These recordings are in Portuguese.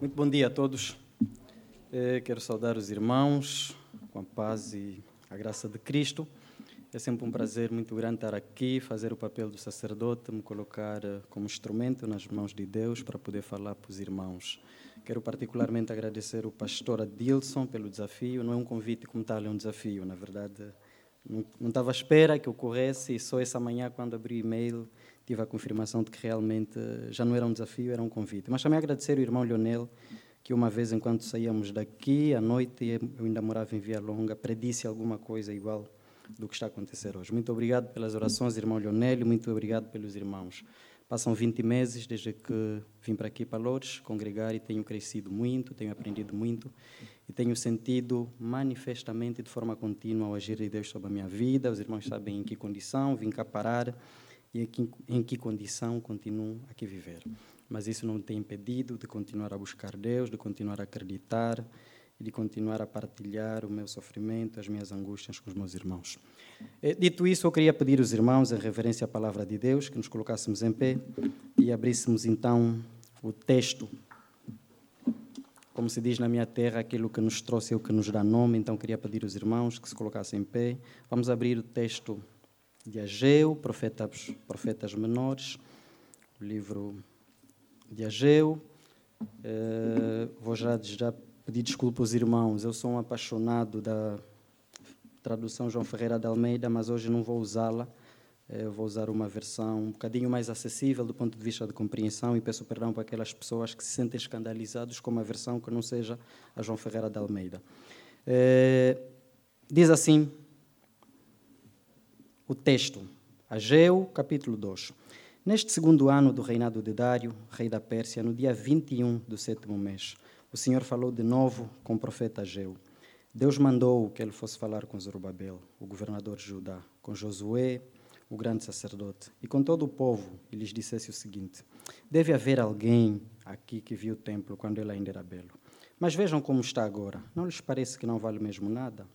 Muito bom dia a todos. Eh, quero saudar os irmãos com a paz e a graça de Cristo. É sempre um prazer muito grande estar aqui, fazer o papel do sacerdote, me colocar eh, como instrumento nas mãos de Deus para poder falar para os irmãos. Quero particularmente agradecer o pastor Adilson pelo desafio. Não é um convite como tal, é um desafio. Na verdade, não, não estava à espera que ocorresse e só essa manhã, quando abri o e-mail, tive a confirmação de que realmente já não era um desafio, era um convite. Mas também agradecer o irmão Leonel, que uma vez, enquanto saíamos daqui, à noite, eu ainda morava em Via Longa, predisse alguma coisa igual do que está a acontecer hoje. Muito obrigado pelas orações, irmão Leonel, muito obrigado pelos irmãos. Passam 20 meses desde que vim para aqui para Lourdes congregar e tenho crescido muito, tenho aprendido muito e tenho sentido manifestamente de forma contínua o agir de Deus sobre a minha vida. Os irmãos sabem em que condição vim cá parar e que, em que condição continuo aqui viver. Mas isso não me tem impedido de continuar a buscar Deus, de continuar a acreditar e de continuar a partilhar o meu sofrimento, as minhas angústias com os meus irmãos. Eh, dito isso, eu queria pedir aos irmãos, em reverência à palavra de Deus, que nos colocássemos em pé e abríssemos então o texto. Como se diz na minha terra, aquilo que nos trouxe é o que nos dá nome, então queria pedir aos irmãos que se colocassem em pé. Vamos abrir o texto de Ageu, profetas, profetas menores, o livro de Ageu. Uh, vou já, já pedir desculpa aos irmãos, eu sou um apaixonado da tradução João Ferreira de Almeida, mas hoje não vou usá-la. Eh, vou usar uma versão um bocadinho mais acessível do ponto de vista de compreensão e peço perdão para aquelas pessoas que se sentem escandalizados com uma versão que não seja a João Ferreira de Almeida. É, diz assim o texto, Ageu, capítulo 2. Neste segundo ano do reinado de Dário, rei da Pérsia, no dia 21 do sétimo mês, o Senhor falou de novo com o profeta Ageu. Deus mandou que ele fosse falar com Zorobabel, o governador de Judá, com Josué, o grande sacerdote, e com todo o povo, e lhes dissesse o seguinte: Deve haver alguém aqui que viu o templo quando ele ainda era belo. Mas vejam como está agora. Não lhes parece que não vale mesmo nada?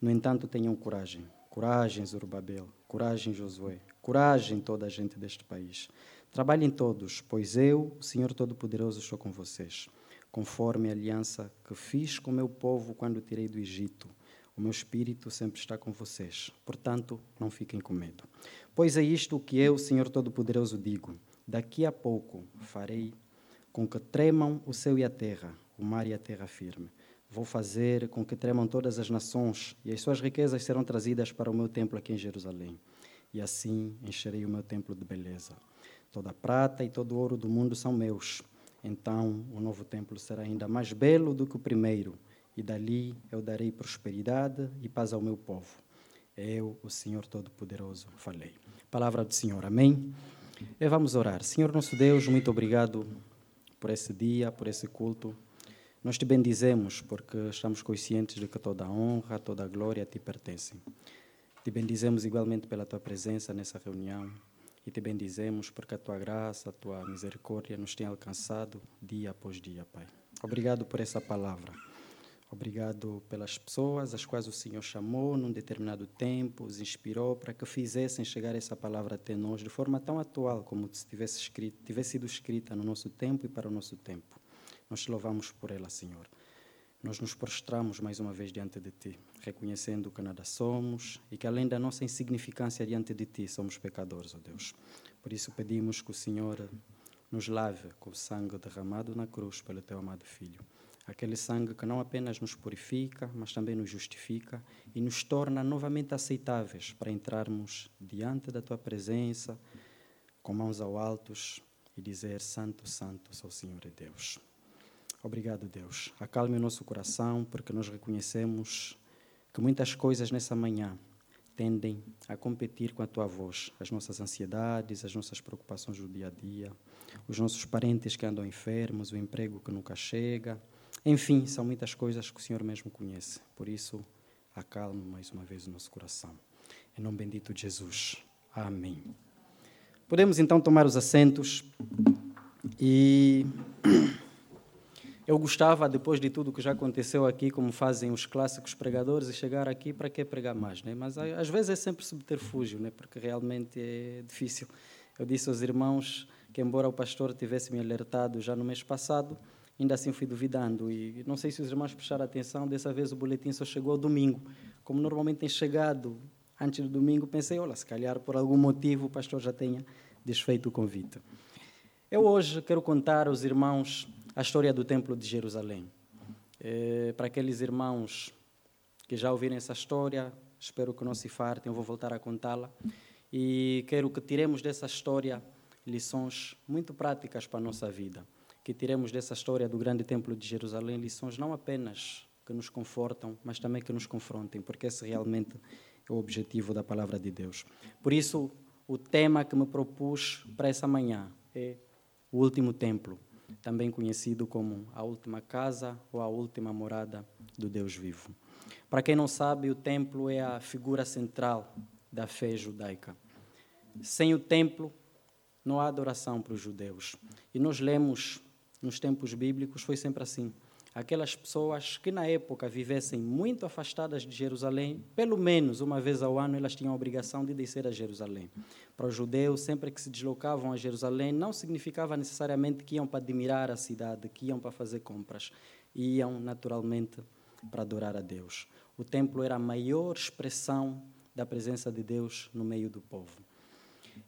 No entanto, tenham coragem Coragem, Zorobabel. Coragem, Josué. Coragem, toda a gente deste país. Trabalhem todos, pois eu, o Senhor Todo-Poderoso, estou com vocês, conforme a aliança que fiz com o meu povo quando tirei do Egito. O meu espírito sempre está com vocês. Portanto, não fiquem com medo. Pois é isto que eu, Senhor Todo-Poderoso, digo: daqui a pouco farei com que tremam o céu e a terra, o mar e a terra firme Vou fazer com que tremam todas as nações, e as suas riquezas serão trazidas para o meu templo aqui em Jerusalém. E assim encherei o meu templo de beleza. Toda a prata e todo o ouro do mundo são meus. Então o novo templo será ainda mais belo do que o primeiro, e dali eu darei prosperidade e paz ao meu povo. Eu, o Senhor Todo-Poderoso, falei. Palavra do Senhor, amém? E vamos orar. Senhor nosso Deus, muito obrigado por esse dia, por esse culto. Nós te bendizemos porque estamos conscientes de que toda a honra, toda a glória te pertencem. Te bendizemos igualmente pela tua presença nessa reunião e te bendizemos porque a tua graça, a tua misericórdia nos tem alcançado dia após dia, Pai. Obrigado por essa palavra. Obrigado pelas pessoas as quais o Senhor chamou num determinado tempo, os inspirou para que fizessem chegar essa palavra até nós de forma tão atual como se tivesse, escrito, tivesse sido escrita no nosso tempo e para o nosso tempo. Nós te louvamos por ela, Senhor. Nós nos prostramos mais uma vez diante de Ti, reconhecendo que nada somos e que além da nossa insignificância diante de Ti, somos pecadores, ó oh Deus. Por isso pedimos que o Senhor nos lave com o sangue derramado na cruz pelo Teu amado Filho. Aquele sangue que não apenas nos purifica, mas também nos justifica e nos torna novamente aceitáveis para entrarmos diante da Tua presença, com mãos ao altos e dizer: Santo, Santo, sou o Senhor e Deus. Obrigado, Deus. Acalme o nosso coração, porque nós reconhecemos que muitas coisas nessa manhã tendem a competir com a tua voz. As nossas ansiedades, as nossas preocupações do dia a dia, os nossos parentes que andam enfermos, o emprego que nunca chega. Enfim, são muitas coisas que o Senhor mesmo conhece. Por isso, acalme mais uma vez o nosso coração. Em nome bendito de Jesus. Amém. Podemos então tomar os assentos e. Eu gostava, depois de tudo que já aconteceu aqui, como fazem os clássicos pregadores, e chegar aqui para que pregar mais, né? Mas às vezes é sempre subterfúgio, né? Porque realmente é difícil. Eu disse aos irmãos que, embora o pastor tivesse me alertado já no mês passado, ainda assim fui duvidando. E não sei se os irmãos prestaram atenção, dessa vez o boletim só chegou ao domingo. Como normalmente tem chegado antes do domingo, pensei, olha, se calhar por algum motivo o pastor já tenha desfeito o convite. Eu hoje quero contar aos irmãos a história do Templo de Jerusalém. É, para aqueles irmãos que já ouviram essa história, espero que não se fartem, eu vou voltar a contá-la. E quero que tiremos dessa história lições muito práticas para a nossa vida. Que tiremos dessa história do grande Templo de Jerusalém lições não apenas que nos confortam, mas também que nos confrontem, porque esse realmente é o objetivo da palavra de Deus. Por isso, o tema que me propus para essa manhã é o último templo, também conhecido como a última casa ou a última morada do Deus vivo. Para quem não sabe, o templo é a figura central da fé judaica. Sem o templo, não há adoração para os judeus. E nós lemos nos tempos bíblicos, foi sempre assim aquelas pessoas que na época vivessem muito afastadas de Jerusalém, pelo menos uma vez ao ano elas tinham a obrigação de descer a Jerusalém. Para os judeus, sempre que se deslocavam a Jerusalém, não significava necessariamente que iam para admirar a cidade, que iam para fazer compras, iam naturalmente para adorar a Deus. O templo era a maior expressão da presença de Deus no meio do povo.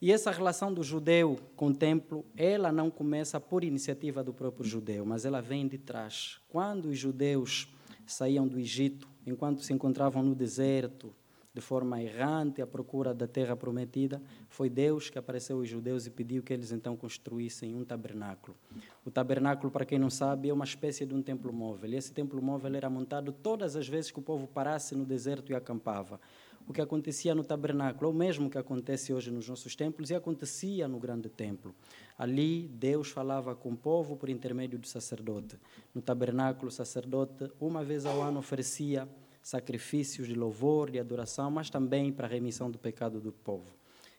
E essa relação do judeu com o templo, ela não começa por iniciativa do próprio judeu, mas ela vem de trás. Quando os judeus saíam do Egito, enquanto se encontravam no deserto, de forma errante, à procura da terra prometida, foi Deus que apareceu aos judeus e pediu que eles então construíssem um tabernáculo. O tabernáculo, para quem não sabe, é uma espécie de um templo móvel. E esse templo móvel era montado todas as vezes que o povo parasse no deserto e acampava o que acontecia no tabernáculo, ou mesmo o que acontece hoje nos nossos templos, e acontecia no grande templo. Ali, Deus falava com o povo por intermédio do sacerdote. No tabernáculo, o sacerdote, uma vez ao ano, oferecia sacrifícios de louvor, de adoração, mas também para a remissão do pecado do povo.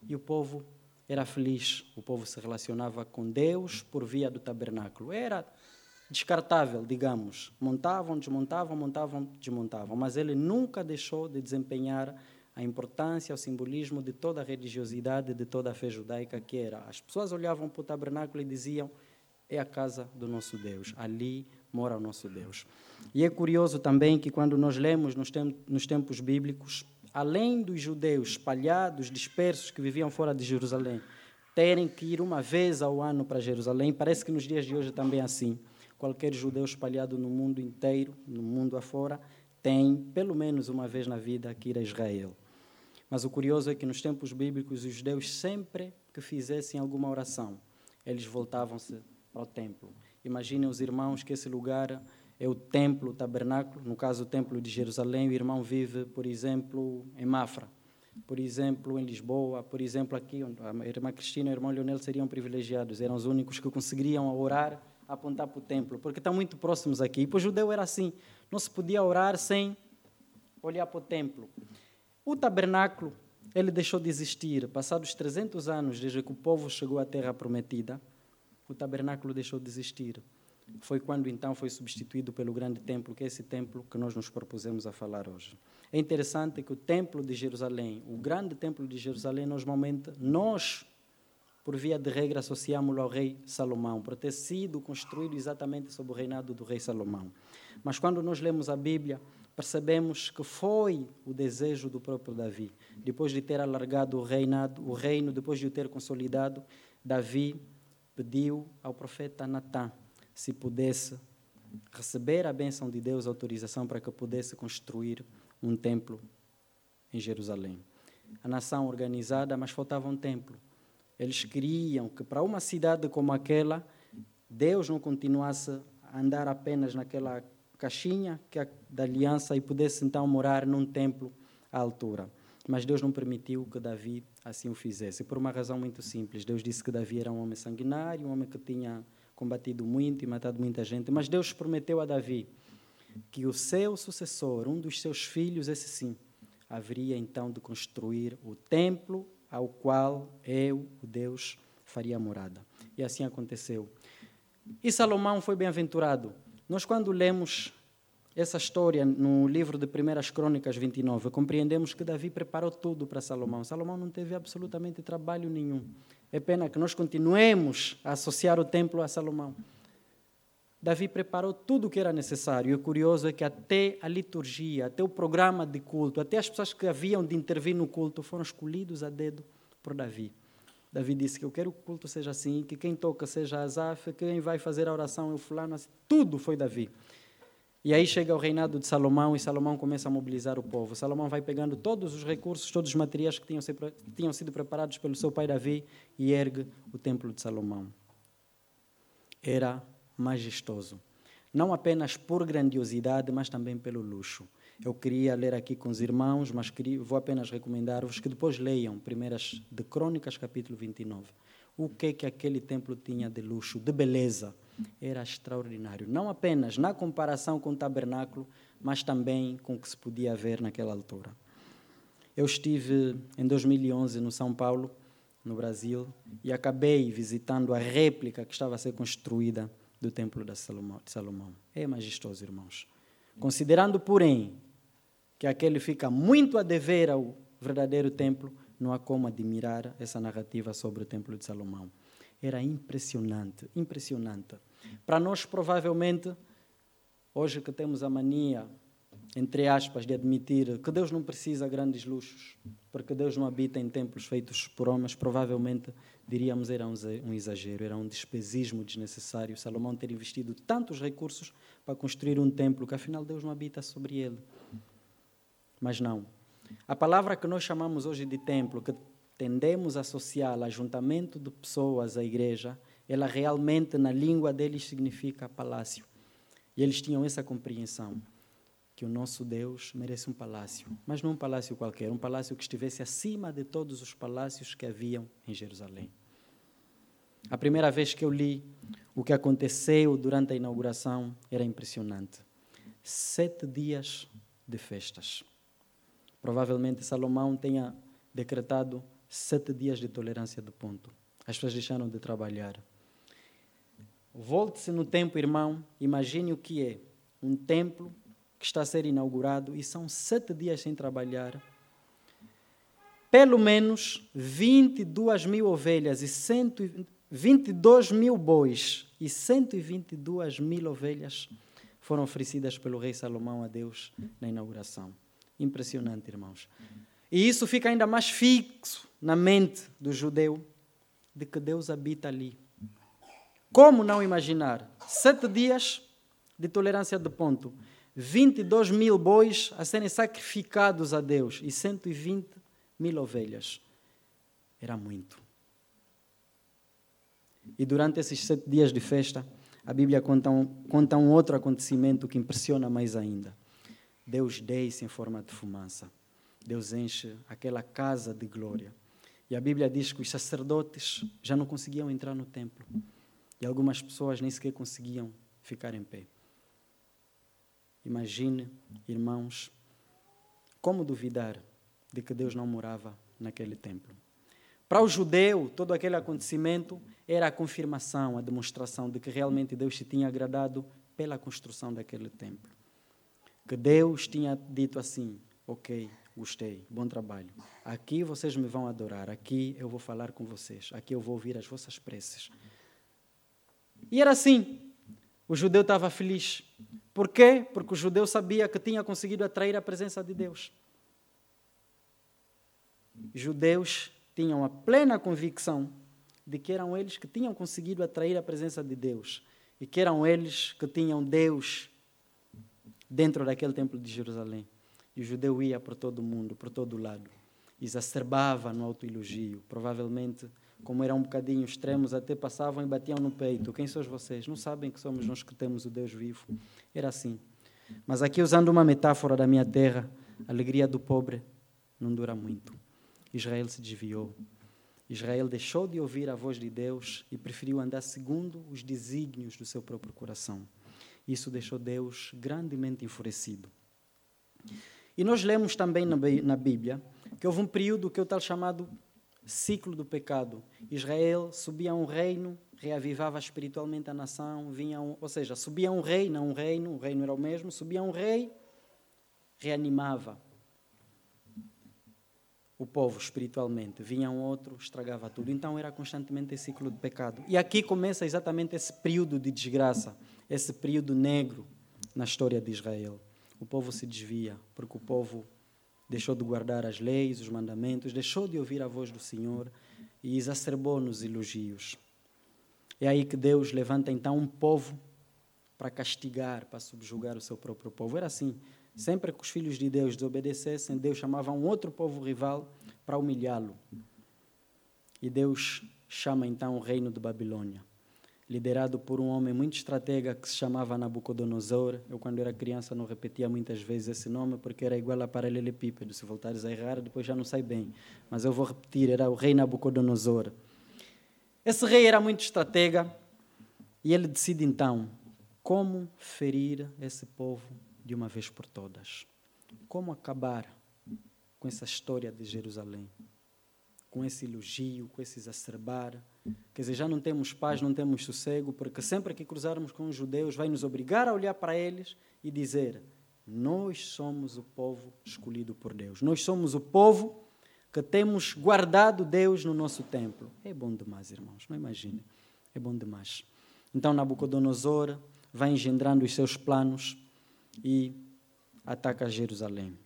E o povo era feliz, o povo se relacionava com Deus por via do tabernáculo. Era descartável, digamos. Montavam, desmontavam, montavam, desmontavam, mas ele nunca deixou de desempenhar a importância, o simbolismo de toda a religiosidade, de toda a fé judaica que era. As pessoas olhavam para o tabernáculo e diziam: é a casa do nosso Deus, ali mora o nosso Deus. E é curioso também que quando nós lemos nos, tempos bíblicos, além dos judeus espalhados, dispersos, que viviam fora de Jerusalém, terem que ir uma vez ao ano para Jerusalém, parece que nos dias de hoje também é assim. Qualquer judeu espalhado no mundo inteiro, no mundo afora, tem pelo menos uma vez na vida que ir a Israel. Mas o curioso é que nos tempos bíblicos, os judeus, sempre que fizessem alguma oração, eles voltavam-se para o templo. Imaginem os irmãos que esse lugar é o templo, o tabernáculo, no caso o templo de Jerusalém. O irmão vive, por exemplo, em Mafra, por exemplo, em Lisboa, por exemplo, aqui, a irmã Cristina e o irmão Leonel seriam privilegiados, eram os únicos que conseguiriam orar, apontar para o templo, porque estão muito próximos aqui. E para o judeu era assim, não se podia orar sem olhar para o templo. O tabernáculo, ele deixou de existir. Passados 300 anos, desde que o povo chegou à terra prometida, o tabernáculo deixou de existir. Foi quando então foi substituído pelo grande templo, que é esse templo que nós nos propusemos a falar hoje. É interessante que o templo de Jerusalém, o grande templo de Jerusalém, normalmente nós, por via de regra, associamos ao rei Salomão, por ter sido construído exatamente sob o reinado do rei Salomão. Mas quando nós lemos a Bíblia, percebemos que foi o desejo do próprio Davi. Depois de ter alargado o, reinado, o reino, depois de o ter consolidado, Davi pediu ao profeta Natã se pudesse receber a bênção de Deus, a autorização para que pudesse construir um templo em Jerusalém. A nação organizada, mas faltava um templo. Eles queriam que para uma cidade como aquela, Deus não continuasse a andar apenas naquela caixinha que é da aliança e pudesse então morar num templo à altura. Mas Deus não permitiu que Davi assim o fizesse, por uma razão muito simples. Deus disse que Davi era um homem sanguinário, um homem que tinha combatido muito e matado muita gente, mas Deus prometeu a Davi que o seu sucessor, um dos seus filhos, esse sim, haveria então de construir o templo ao qual eu, o Deus, faria morada. E assim aconteceu. E Salomão foi bem-aventurado nós, quando lemos essa história no livro de Primeiras Crônicas 29, compreendemos que Davi preparou tudo para Salomão. Salomão não teve absolutamente trabalho nenhum. É pena que nós continuemos a associar o templo a Salomão. Davi preparou tudo o que era necessário. E o curioso é que até a liturgia, até o programa de culto, até as pessoas que haviam de intervir no culto foram escolhidos a dedo por Davi. Davi disse que eu quero que o culto seja assim, que quem toca seja Asaf, quem vai fazer a oração é o fulano. Assim. Tudo foi Davi. E aí chega o reinado de Salomão e Salomão começa a mobilizar o povo. Salomão vai pegando todos os recursos, todos os materiais que tinham, tinham sido preparados pelo seu pai Davi e ergue o templo de Salomão. Era majestoso. Não apenas por grandiosidade, mas também pelo luxo. Eu queria ler aqui com os irmãos, mas queria, vou apenas recomendar-vos que depois leiam primeiras de Crônicas, capítulo 29. O que que aquele templo tinha de luxo, de beleza era extraordinário. Não apenas na comparação com o tabernáculo, mas também com o que se podia ver naquela altura. Eu estive em 2011 no São Paulo, no Brasil, e acabei visitando a réplica que estava a ser construída do Templo de Salomão. É majestoso, irmãos. Considerando, porém, que aquele fica muito a dever ao verdadeiro templo, não há como admirar essa narrativa sobre o Templo de Salomão. Era impressionante, impressionante. Para nós, provavelmente, hoje que temos a mania, entre aspas, de admitir que Deus não precisa de grandes luxos, porque Deus não habita em templos feitos por homens, provavelmente diríamos era um exagero, era um despesismo desnecessário. Salomão ter investido tantos recursos para construir um templo que afinal Deus não habita sobre ele. Mas não. A palavra que nós chamamos hoje de templo, que tendemos a associá-la a ajuntamento de pessoas à igreja, ela realmente, na língua deles, significa palácio. E eles tinham essa compreensão, que o nosso Deus merece um palácio, mas não um palácio qualquer, um palácio que estivesse acima de todos os palácios que haviam em Jerusalém. A primeira vez que eu li o que aconteceu durante a inauguração era impressionante. Sete dias de festas. Provavelmente Salomão tenha decretado sete dias de tolerância do ponto. As pessoas deixaram de trabalhar. Volte-se no tempo, irmão. Imagine o que é um templo que está a ser inaugurado e são sete dias sem trabalhar. Pelo menos 22 mil ovelhas e 122 mil bois e 122 mil ovelhas foram oferecidas pelo rei Salomão a Deus na inauguração. Impressionante, irmãos. E isso fica ainda mais fixo na mente do judeu de que Deus habita ali. Como não imaginar? Sete dias de tolerância de ponto, 22 mil bois a serem sacrificados a Deus e 120 mil ovelhas. Era muito. E durante esses sete dias de festa, a Bíblia conta um, conta um outro acontecimento que impressiona mais ainda. Deus desce em forma de fumaça. Deus enche aquela casa de glória. E a Bíblia diz que os sacerdotes já não conseguiam entrar no templo. E algumas pessoas nem sequer conseguiam ficar em pé. Imagine, irmãos, como duvidar de que Deus não morava naquele templo. Para o judeu, todo aquele acontecimento era a confirmação, a demonstração de que realmente Deus se tinha agradado pela construção daquele templo. Que Deus tinha dito assim: ok, gostei, bom trabalho. Aqui vocês me vão adorar, aqui eu vou falar com vocês, aqui eu vou ouvir as vossas preces. E era assim. O judeu estava feliz. Por quê? Porque o judeu sabia que tinha conseguido atrair a presença de Deus. Judeus tinham a plena convicção de que eram eles que tinham conseguido atrair a presença de Deus e que eram eles que tinham Deus dentro daquele templo de Jerusalém. E o judeu ia por todo o mundo, por todo o lado, exacerbava no autoelogio, provavelmente como eram um bocadinho extremos, até passavam e batiam no peito. Quem sois vocês? Não sabem que somos nós que temos o Deus vivo. Era assim. Mas aqui, usando uma metáfora da minha terra, a alegria do pobre não dura muito. Israel se desviou. Israel deixou de ouvir a voz de Deus e preferiu andar segundo os desígnios do seu próprio coração. Isso deixou Deus grandemente enfurecido. E nós lemos também na Bíblia que houve um período que é o tal chamado ciclo do pecado. Israel subia a um reino, reavivava espiritualmente a nação, vinha um, ou seja, subia um rei, não um reino, o reino era o mesmo, subia um rei, reanimava o povo espiritualmente, vinha um outro, estragava tudo. Então era constantemente esse ciclo de pecado. E aqui começa exatamente esse período de desgraça. Esse período negro na história de Israel. O povo se desvia, porque o povo deixou de guardar as leis, os mandamentos, deixou de ouvir a voz do Senhor e exacerbou nos elogios. É aí que Deus levanta então um povo para castigar, para subjugar o seu próprio povo. Era assim. Sempre que os filhos de Deus desobedecessem, Deus chamava um outro povo rival para humilhá-lo. E Deus chama então o reino de Babilônia, liderado por um homem muito estratega que se chamava Nabucodonosor. Eu, quando era criança, não repetia muitas vezes esse nome porque era igual a paralelepípedo. Se voltares a errar, depois já não sai bem. Mas eu vou repetir: era o rei Nabucodonosor. Esse rei era muito estratega e ele decide então como ferir esse povo de uma vez por todas. Como acabar com essa história de Jerusalém? Com esse elogio, com esse exacerbar. Quer dizer, já não temos paz, não temos sossego, porque sempre que cruzarmos com os judeus, vai nos obrigar a olhar para eles e dizer: Nós somos o povo escolhido por Deus. Nós somos o povo que temos guardado Deus no nosso templo. É bom demais, irmãos, não imagine. É bom demais. Então Nabucodonosor vai engendrando os seus planos e ataca Jerusalém.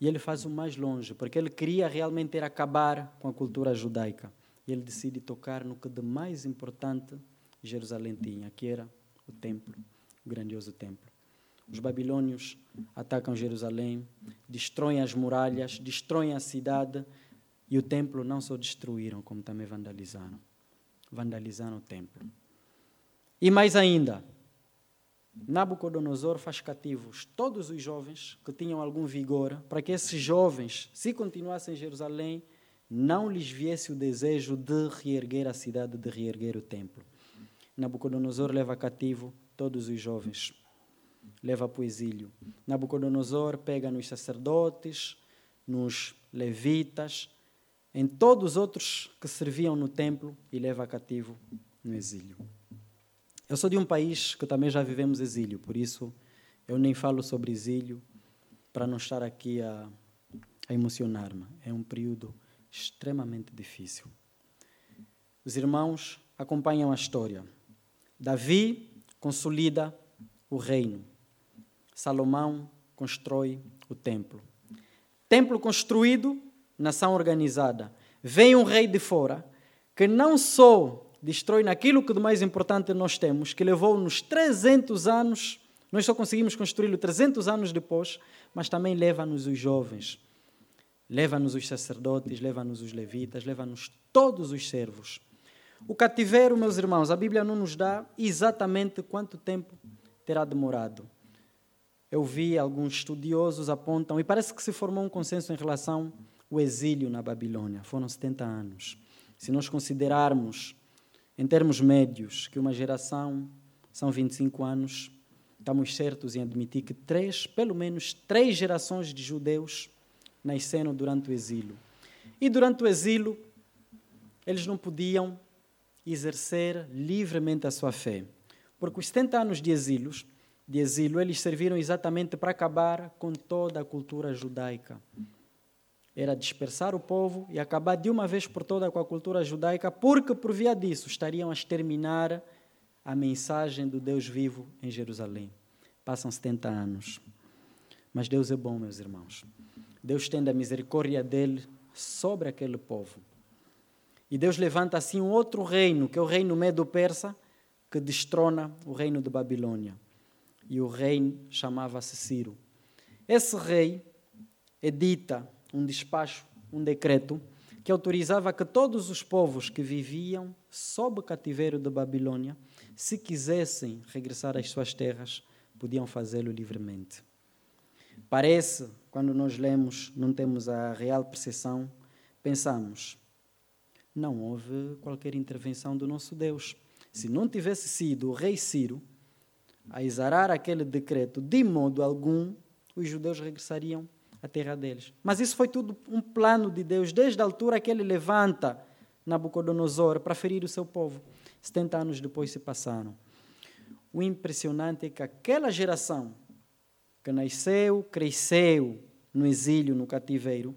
E ele faz o mais longe, porque ele queria realmente acabar com a cultura judaica. E ele decide tocar no que de mais importante Jerusalém tinha, que era o templo, o grandioso templo. Os babilônios atacam Jerusalém, destroem as muralhas, destroem a cidade e o templo não só destruíram, como também vandalizaram. Vandalizaram o templo. E mais ainda, Nabucodonosor faz cativos todos os jovens que tinham algum vigor, para que esses jovens, se continuassem em Jerusalém, não lhes viesse o desejo de reerguer a cidade, de reerguer o templo. Nabucodonosor leva cativo todos os jovens, leva para o exílio. Nabucodonosor pega nos sacerdotes, nos levitas, em todos os outros que serviam no templo e leva cativo no exílio. Eu sou de um país que também já vivemos exílio, por isso eu nem falo sobre exílio para não estar aqui a, a emocionar-me. É um período extremamente difícil. Os irmãos acompanham a história. Davi consolida o reino. Salomão constrói o templo. Templo construído, nação organizada. Vem um rei de fora que não só destrói naquilo que de mais importante nós temos, que levou-nos 300 anos, nós só conseguimos construí-lo 300 anos depois, mas também leva-nos os jovens, leva-nos os sacerdotes, leva-nos os levitas, leva-nos todos os servos. O cativeiro, meus irmãos, a Bíblia não nos dá exatamente quanto tempo terá demorado. Eu vi alguns estudiosos apontam, e parece que se formou um consenso em relação ao exílio na Babilônia. Foram 70 anos. Se nós considerarmos em termos médios, que uma geração são 25 anos, estamos certos em admitir que três, pelo menos três gerações de judeus nasceram durante o exílio. E durante o exílio, eles não podiam exercer livremente a sua fé. Porque os 70 anos de exílio, de exílio, eles serviram exatamente para acabar com toda a cultura judaica era dispersar o povo e acabar de uma vez por todas com a cultura judaica, porque por via disso estariam a exterminar a mensagem do Deus vivo em Jerusalém. Passam 70 anos. Mas Deus é bom, meus irmãos. Deus tem a misericórdia dele sobre aquele povo. E Deus levanta assim um outro reino, que é o reino medo-persa, que destrona o reino de Babilônia. E o rei chamava-se Ciro. Esse rei edita um despacho, um decreto, que autorizava que todos os povos que viviam sob o cativeiro da Babilônia, se quisessem regressar às suas terras, podiam fazê-lo livremente. Parece, quando nós lemos, não temos a real percepção, pensamos, não houve qualquer intervenção do nosso Deus. Se não tivesse sido o rei Ciro a exarar aquele decreto, de modo algum, os judeus regressariam a terra deles. Mas isso foi tudo um plano de Deus, desde a altura que ele levanta Nabucodonosor para ferir o seu povo. 70 anos depois se passaram. O impressionante é que aquela geração que nasceu, cresceu no exílio, no cativeiro,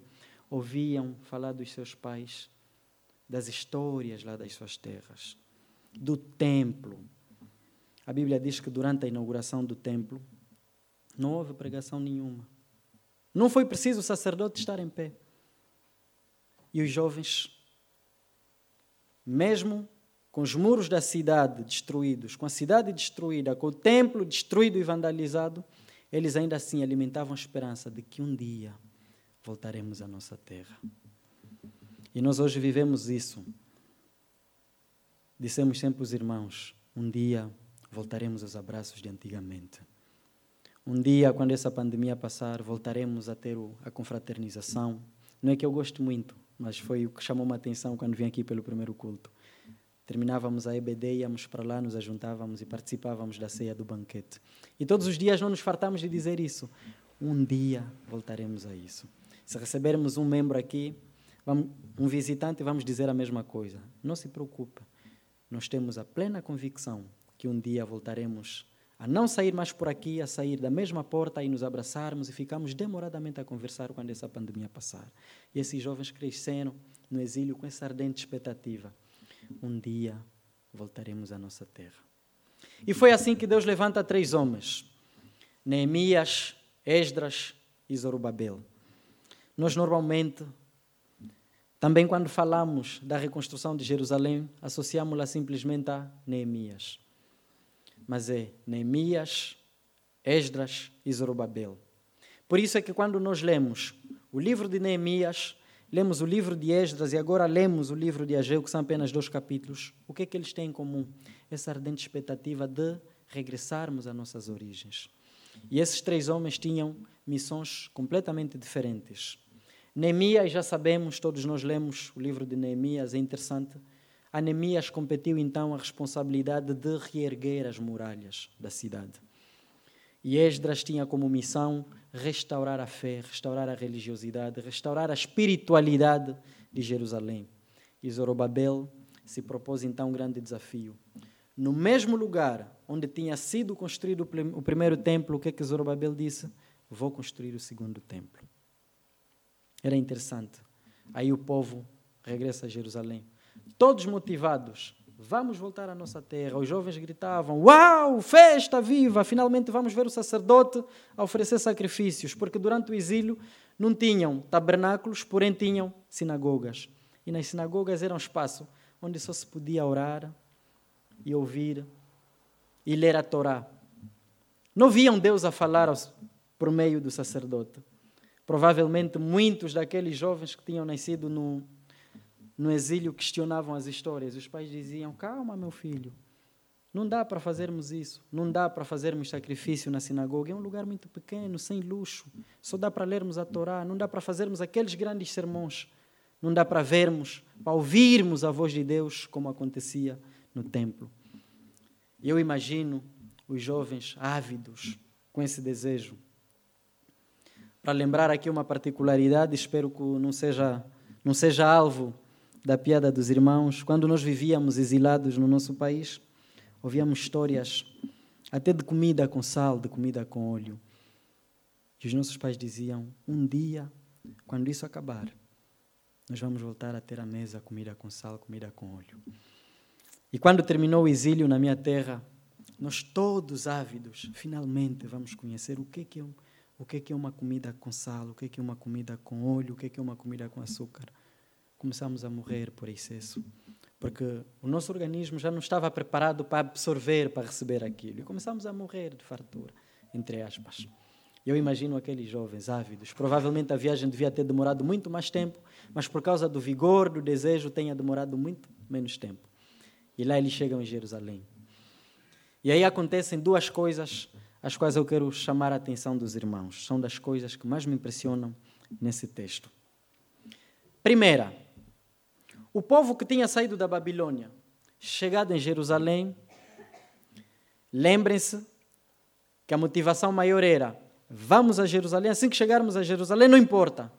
ouviam falar dos seus pais, das histórias lá das suas terras, do templo. a Bíblia diz que durante a inauguração do templo não houve pregação nenhuma. Não foi preciso o sacerdote estar em pé. E os jovens, mesmo com os muros da cidade destruídos, com a cidade destruída, com o templo destruído e vandalizado, eles ainda assim alimentavam a esperança de que um dia voltaremos à nossa terra. E nós hoje vivemos isso. Dissemos sempre os irmãos: um dia voltaremos aos abraços de antigamente. Um dia, quando essa pandemia passar, voltaremos a ter a confraternização. Não é que eu gosto muito, mas foi o que chamou uma atenção quando vim aqui pelo primeiro culto. Terminávamos a EBD, íamos para lá, nos ajuntávamos e participávamos da ceia do banquete. E todos os dias não nos fartamos de dizer isso. Um dia voltaremos a isso. Se recebermos um membro aqui, um visitante, vamos dizer a mesma coisa. Não se preocupe. Nós temos a plena convicção que um dia voltaremos a não sair mais por aqui, a sair da mesma porta e nos abraçarmos e ficamos demoradamente a conversar quando essa pandemia passar. E esses jovens cresceram no exílio com essa ardente expectativa um dia voltaremos à nossa terra. E foi assim que Deus levanta três homens: Neemias, Esdras e Zorobabel. Nós normalmente, também quando falamos da reconstrução de Jerusalém, associamos-la simplesmente a Neemias. Mas é Neemias, Esdras e Zorobabel. Por isso é que quando nós lemos o livro de Neemias, lemos o livro de Esdras e agora lemos o livro de Ageu, que são apenas dois capítulos, o que é que eles têm em comum? Essa ardente expectativa de regressarmos às nossas origens. E esses três homens tinham missões completamente diferentes. Neemias, já sabemos, todos nós lemos o livro de Neemias, é interessante. A Neemias competiu então a responsabilidade de reerguer as muralhas da cidade. E Esdras tinha como missão restaurar a fé, restaurar a religiosidade, restaurar a espiritualidade de Jerusalém. E Zorobabel se propôs então um grande desafio. No mesmo lugar onde tinha sido construído o primeiro templo, o que é que Zorobabel disse? Vou construir o segundo templo. Era interessante. Aí o povo regressa a Jerusalém. Todos motivados Vamos voltar à nossa terra. Os jovens gritavam: Uau, festa viva! Finalmente vamos ver o sacerdote a oferecer sacrifícios, porque durante o exílio não tinham tabernáculos, porém tinham sinagogas. E nas sinagogas era um espaço onde só se podia orar e ouvir e ler a Torá. Não viam Deus a falar por meio do sacerdote. Provavelmente muitos daqueles jovens que tinham nascido no, no exílio questionavam as histórias. Os pais diziam: Calma, meu filho, não dá para fazermos isso, não dá para fazermos sacrifício na sinagoga. É um lugar muito pequeno, sem luxo. Só dá para lermos a Torá, não dá para fazermos aqueles grandes sermões. Não dá para vermos, para ouvirmos a voz de Deus como acontecia no templo. Eu imagino os jovens ávidos com esse desejo. Para lembrar aqui uma particularidade, espero que não seja, não seja alvo da piada dos irmãos, quando nós vivíamos exilados no nosso país, ouvíamos histórias até de comida com sal, de comida com óleo. E os nossos pais diziam: um dia, quando isso acabar, nós vamos voltar a ter a mesa comida com sal, comida com óleo. E quando terminou o exílio na minha terra, nós todos ávidos, finalmente vamos conhecer o que é, o que é uma comida com sal, o que é uma comida com óleo, o que é uma comida com açúcar começamos a morrer por excesso, porque o nosso organismo já não estava preparado para absorver, para receber aquilo, e começamos a morrer de fartura, entre aspas. Eu imagino aqueles jovens ávidos. Provavelmente a viagem devia ter demorado muito mais tempo, mas por causa do vigor, do desejo, tenha demorado muito menos tempo. E lá eles chegam em Jerusalém. E aí acontecem duas coisas as quais eu quero chamar a atenção dos irmãos. São das coisas que mais me impressionam nesse texto. Primeira, o povo que tinha saído da Babilônia, chegado em Jerusalém, lembrem-se que a motivação maior era: vamos a Jerusalém, assim que chegarmos a Jerusalém, não importa.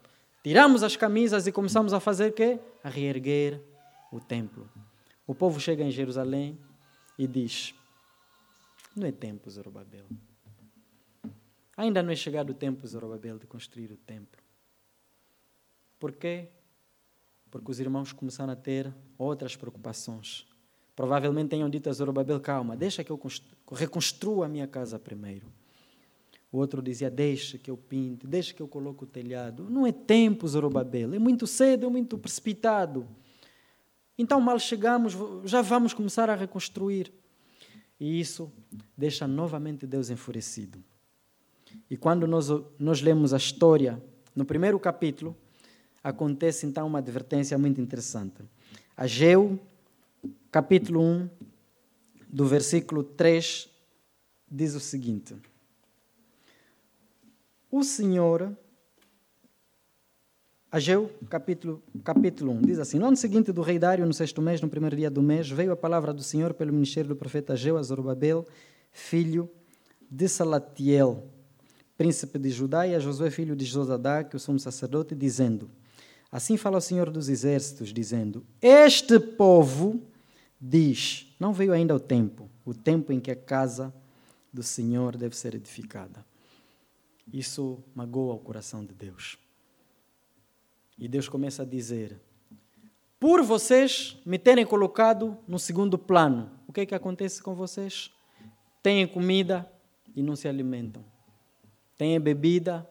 Tiramos as camisas e começamos a fazer o quê? A reerguer o templo. O povo chega em Jerusalém e diz: Não é tempo, Zorobabel. Ainda não é chegado o tempo, Zorobabel, de construir o templo. Por quê? Porque os irmãos começaram a ter outras preocupações. Provavelmente tenham dito a Zorobabel: calma, deixa que eu reconstrua a minha casa primeiro. O outro dizia: deixa que eu pinte, deixa que eu coloque o telhado. Não é tempo, Zorobabel, é muito cedo, é muito precipitado. Então, mal chegamos, já vamos começar a reconstruir. E isso deixa novamente Deus enfurecido. E quando nós, nós lemos a história, no primeiro capítulo, acontece então uma advertência muito interessante. Ageu, capítulo 1, do versículo 3, diz o seguinte: O Senhor Ageu, capítulo, capítulo 1, diz assim: No ano seguinte do rei Dário, no sexto mês, no primeiro dia do mês, veio a palavra do Senhor pelo ministério do profeta Ageu a Zorobabel, filho de Salatiel, príncipe de Judá, e a Josué, filho de Josadá, que é o sumo sacerdote, dizendo: Assim fala o Senhor dos exércitos, dizendo: Este povo diz: Não veio ainda o tempo, o tempo em que a casa do Senhor deve ser edificada. Isso magoa o coração de Deus. E Deus começa a dizer: Por vocês me terem colocado no segundo plano, o que é que acontece com vocês? Têm comida e não se alimentam. Têm bebida,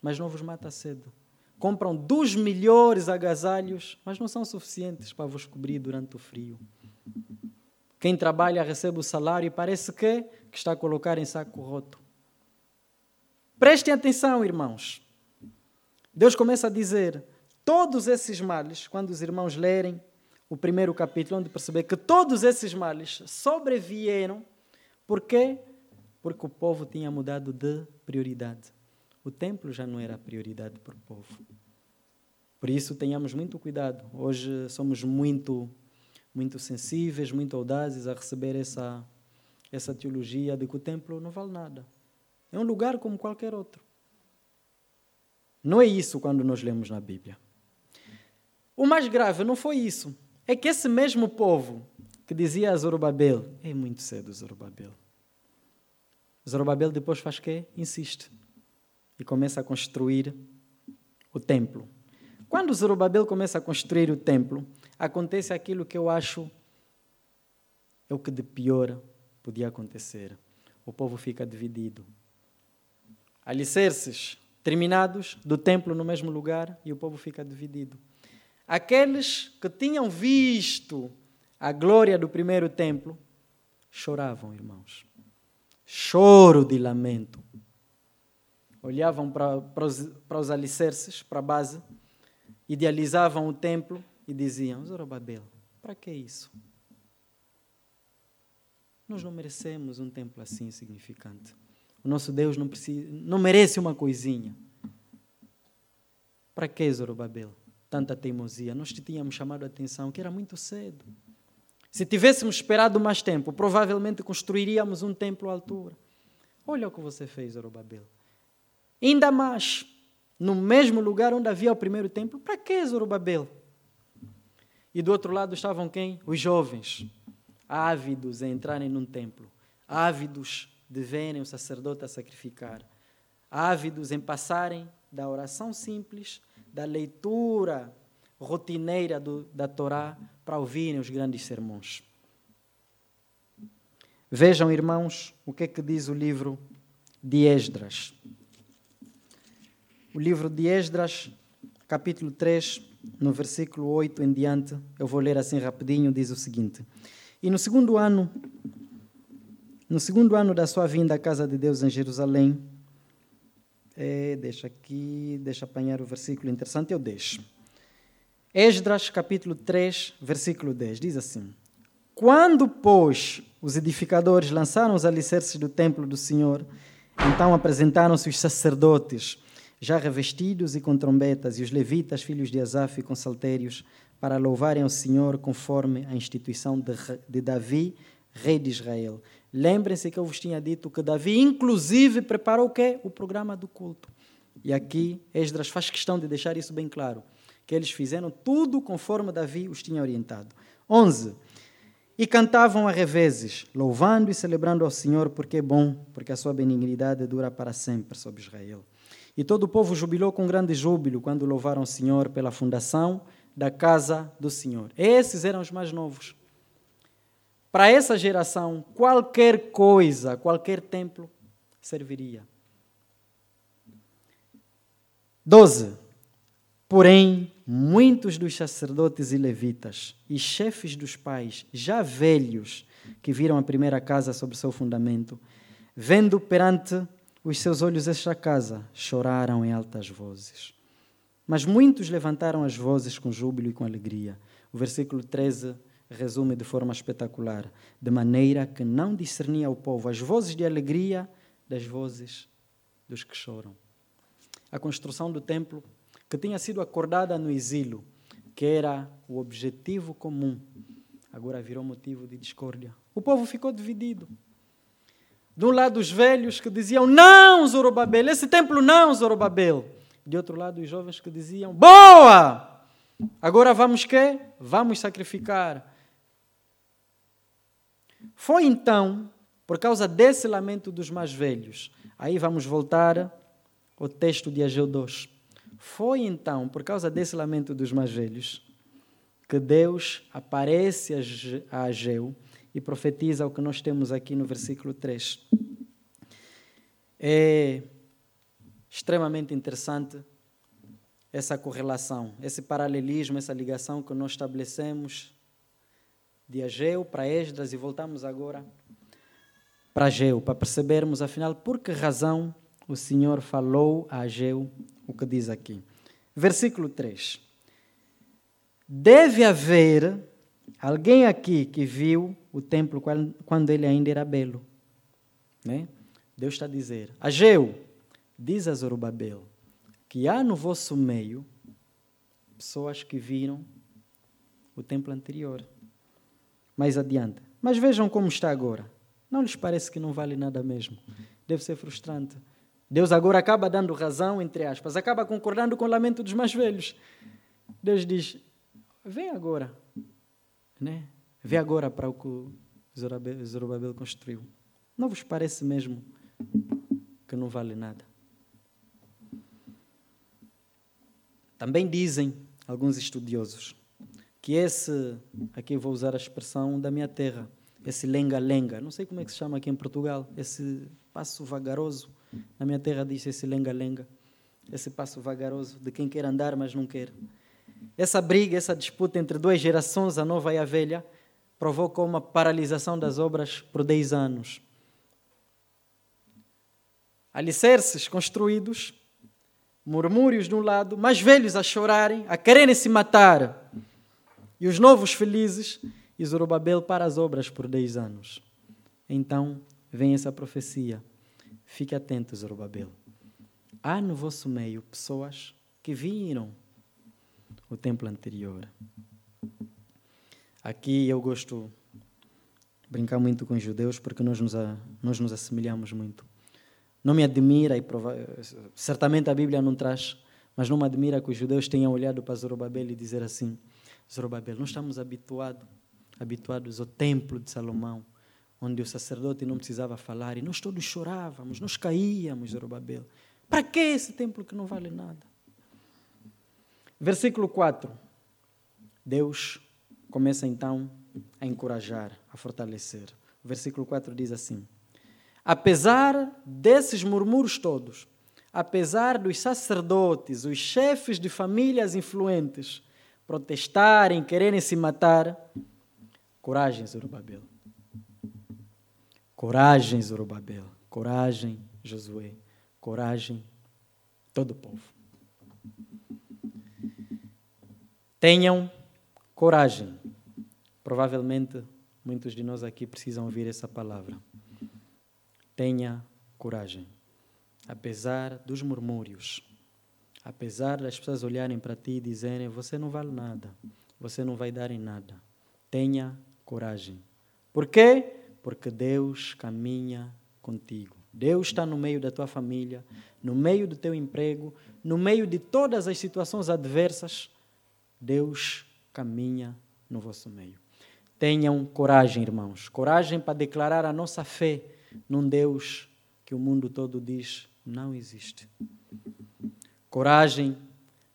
mas não vos mata cedo. Compram dos melhores agasalhos, mas não são suficientes para vos cobrir durante o frio. Quem trabalha recebe o salário e parece que, que está a colocar em saco roto. Prestem atenção, irmãos. Deus começa a dizer: Todos esses males, quando os irmãos lerem o primeiro capítulo, onde perceber que todos esses males sobrevieram, por quê? Porque o povo tinha mudado de prioridade. O templo já não era a prioridade para o povo. Por isso, tenhamos muito cuidado. Hoje somos muito, muito sensíveis, muito audazes a receber essa, essa teologia de que o templo não vale nada. É um lugar como qualquer outro. Não é isso quando nós lemos na Bíblia. O mais grave não foi isso. É que esse mesmo povo que dizia a Zorobabel, é muito cedo, Zorobabel. Zorobabel depois faz quê? Insiste. E começa a construir o templo. Quando Zorobabel começa a construir o templo, acontece aquilo que eu acho é o que de pior podia acontecer. O povo fica dividido. Alicerces terminados do templo no mesmo lugar e o povo fica dividido. Aqueles que tinham visto a glória do primeiro templo choravam, irmãos. Choro de lamento. Olhavam para, os, os alicerces, para a base, idealizavam o templo e diziam: Zorobabel, para que isso? Nós não merecemos um templo assim insignificante. O nosso Deus não, precisa, não merece uma coisinha. Para que Zorobabel? tanta teimosia. Nós te tínhamos chamado a atenção que era muito cedo. Se tivéssemos esperado mais tempo, provavelmente construiríamos um templo à altura. Olha o que você fez, Zorobabel. Ainda mais, no mesmo lugar onde havia o primeiro templo, para que Zorobabel? E do outro lado estavam quem? Os jovens, ávidos em entrarem num templo, ávidos de verem o sacerdote a sacrificar, ávidos em passarem da oração simples da leitura rotineira do, da Torá para ouvirem os grandes sermões. Vejam, irmãos, o que é que diz o livro de Esdras. O livro de Esdras, capítulo 3, no versículo 8 em diante, eu vou ler assim rapidinho, diz o seguinte: E no segundo ano, no segundo ano da sua vinda à casa de Deus em Jerusalém, é, deixa aqui, deixa apanhar o versículo interessante, eu deixo. Esdras, capítulo 3, versículo 10, diz assim: Quando, pois, os edificadores lançaram os alicerces do templo do Senhor, então apresentaram-se os sacerdotes, já revestidos e com trombetas, e os levitas, filhos de Asaf, com saltérios, para louvarem o Senhor conforme a instituição de, de Davi, rei de Israel. Lembrem-se que eu vos tinha dito que Davi, inclusive, preparou o quê? O programa do culto. E aqui Esdras faz questão de deixar isso bem claro, que eles fizeram tudo conforme Davi os tinha orientado. 11. E cantavam a revezes, louvando e celebrando ao Senhor, porque é bom, porque a sua benignidade dura para sempre sobre Israel. E todo o povo jubilou com grande júbilo quando louvaram o Senhor pela fundação da casa do Senhor. Esses eram os mais novos. Para essa geração, qualquer coisa, qualquer templo serviria. 12. Porém, muitos dos sacerdotes e levitas e chefes dos pais, já velhos, que viram a primeira casa sobre seu fundamento, vendo perante os seus olhos esta casa, choraram em altas vozes. Mas muitos levantaram as vozes com júbilo e com alegria. O versículo 13 resume de forma espetacular, de maneira que não discernia o povo as vozes de alegria das vozes dos que choram. A construção do templo, que tinha sido acordada no exílio, que era o objetivo comum, agora virou motivo de discórdia. O povo ficou dividido. De um lado, os velhos que diziam: Não, Zorobabel, esse templo não, Zorobabel. De outro lado, os jovens que diziam: Boa! Agora vamos quê? Vamos sacrificar. Foi então, por causa desse lamento dos mais velhos, aí vamos voltar ao texto de Ageu 2. Foi então, por causa desse lamento dos mais velhos, que Deus aparece a Ageu e profetiza o que nós temos aqui no versículo 3. É extremamente interessante essa correlação, esse paralelismo, essa ligação que nós estabelecemos de Ageu para Esdras e voltamos agora para Ageu, para percebermos afinal por que razão o Senhor falou a Ageu o que diz aqui. Versículo 3. Deve haver alguém aqui que viu o templo quando ele ainda era belo. Né? Deus está a dizer: Ageu, diz a Zorobabel, que há no vosso meio pessoas que viram o templo anterior. Mais adiante. Mas vejam como está agora. Não lhes parece que não vale nada mesmo? Deve ser frustrante. Deus agora acaba dando razão, entre aspas, acaba concordando com o lamento dos mais velhos. Deus diz: vem agora, né? Vê agora para o que Zorobabel construiu. Não vos parece mesmo que não vale nada? Também dizem alguns estudiosos que esse, aqui vou usar a expressão da minha terra, esse lenga-lenga, não sei como é que se chama aqui em Portugal, esse passo vagaroso, na minha terra diz esse lenga-lenga, esse passo vagaroso de quem quer andar, mas não quer. Essa briga, essa disputa entre duas gerações, a nova e a velha, provocou uma paralisação das obras por 10 anos. Alicerces construídos, murmúrios de um lado, mais velhos a chorarem, a quererem se matar, e os novos felizes, e Zorobabel para as obras por 10 anos. Então vem essa profecia. Fique atento, Zorobabel. Há no vosso meio pessoas que viram o templo anterior. Aqui eu gosto de brincar muito com os judeus porque nós nos, nós nos assemelhamos muito. Não me admira, e prova... certamente a Bíblia não traz, mas não me admira que os judeus tenham olhado para Zorobabel e dizer assim: Zorobabel, nós estamos habituados, habituados ao templo de Salomão, onde o sacerdote não precisava falar e nós todos chorávamos, nós caíamos, Zorobabel. Para que esse templo que não vale nada? Versículo 4. Deus começa então a encorajar, a fortalecer. O versículo 4 diz assim: Apesar desses murmúrios todos, apesar dos sacerdotes, os chefes de famílias influentes protestarem, quererem se matar, coragem, Zorobabel. Coragem, Zorobabel. Coragem, Josué. Coragem, todo o povo. Tenham coragem. Provavelmente muitos de nós aqui precisam ouvir essa palavra. Tenha coragem. Apesar dos murmúrios, apesar das pessoas olharem para ti e dizerem: Você não vale nada, você não vai dar em nada. Tenha coragem. Por quê? Porque Deus caminha contigo. Deus está no meio da tua família, no meio do teu emprego, no meio de todas as situações adversas. Deus caminha no vosso meio. Tenham coragem, irmãos, coragem para declarar a nossa fé num Deus que o mundo todo diz não existe. Coragem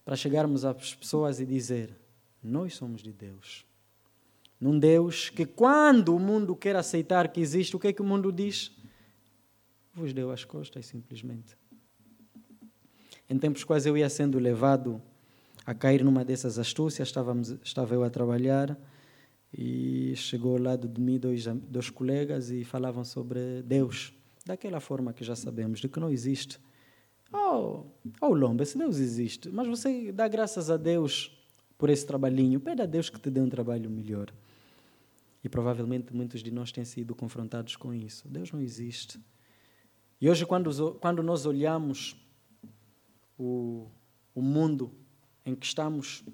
para chegarmos às pessoas e dizer: Nós somos de Deus. num Deus que, quando o mundo quer aceitar que existe, o que é que o mundo diz? Vos deu as costas, simplesmente. Em tempos quais eu ia sendo levado a cair numa dessas astúcias, estávamos, estava eu a trabalhar e chegou ao lado de mim dois, dois colegas e falavam sobre Deus, daquela forma que já sabemos, de que não existe. Oh, oh Lomba, esse Deus existe, mas você dá graças a Deus por esse trabalhinho, pede a Deus que te dê um trabalho melhor. E provavelmente muitos de nós têm sido confrontados com isso. Deus não existe. E hoje, quando, quando nós olhamos o, o mundo em que estamos,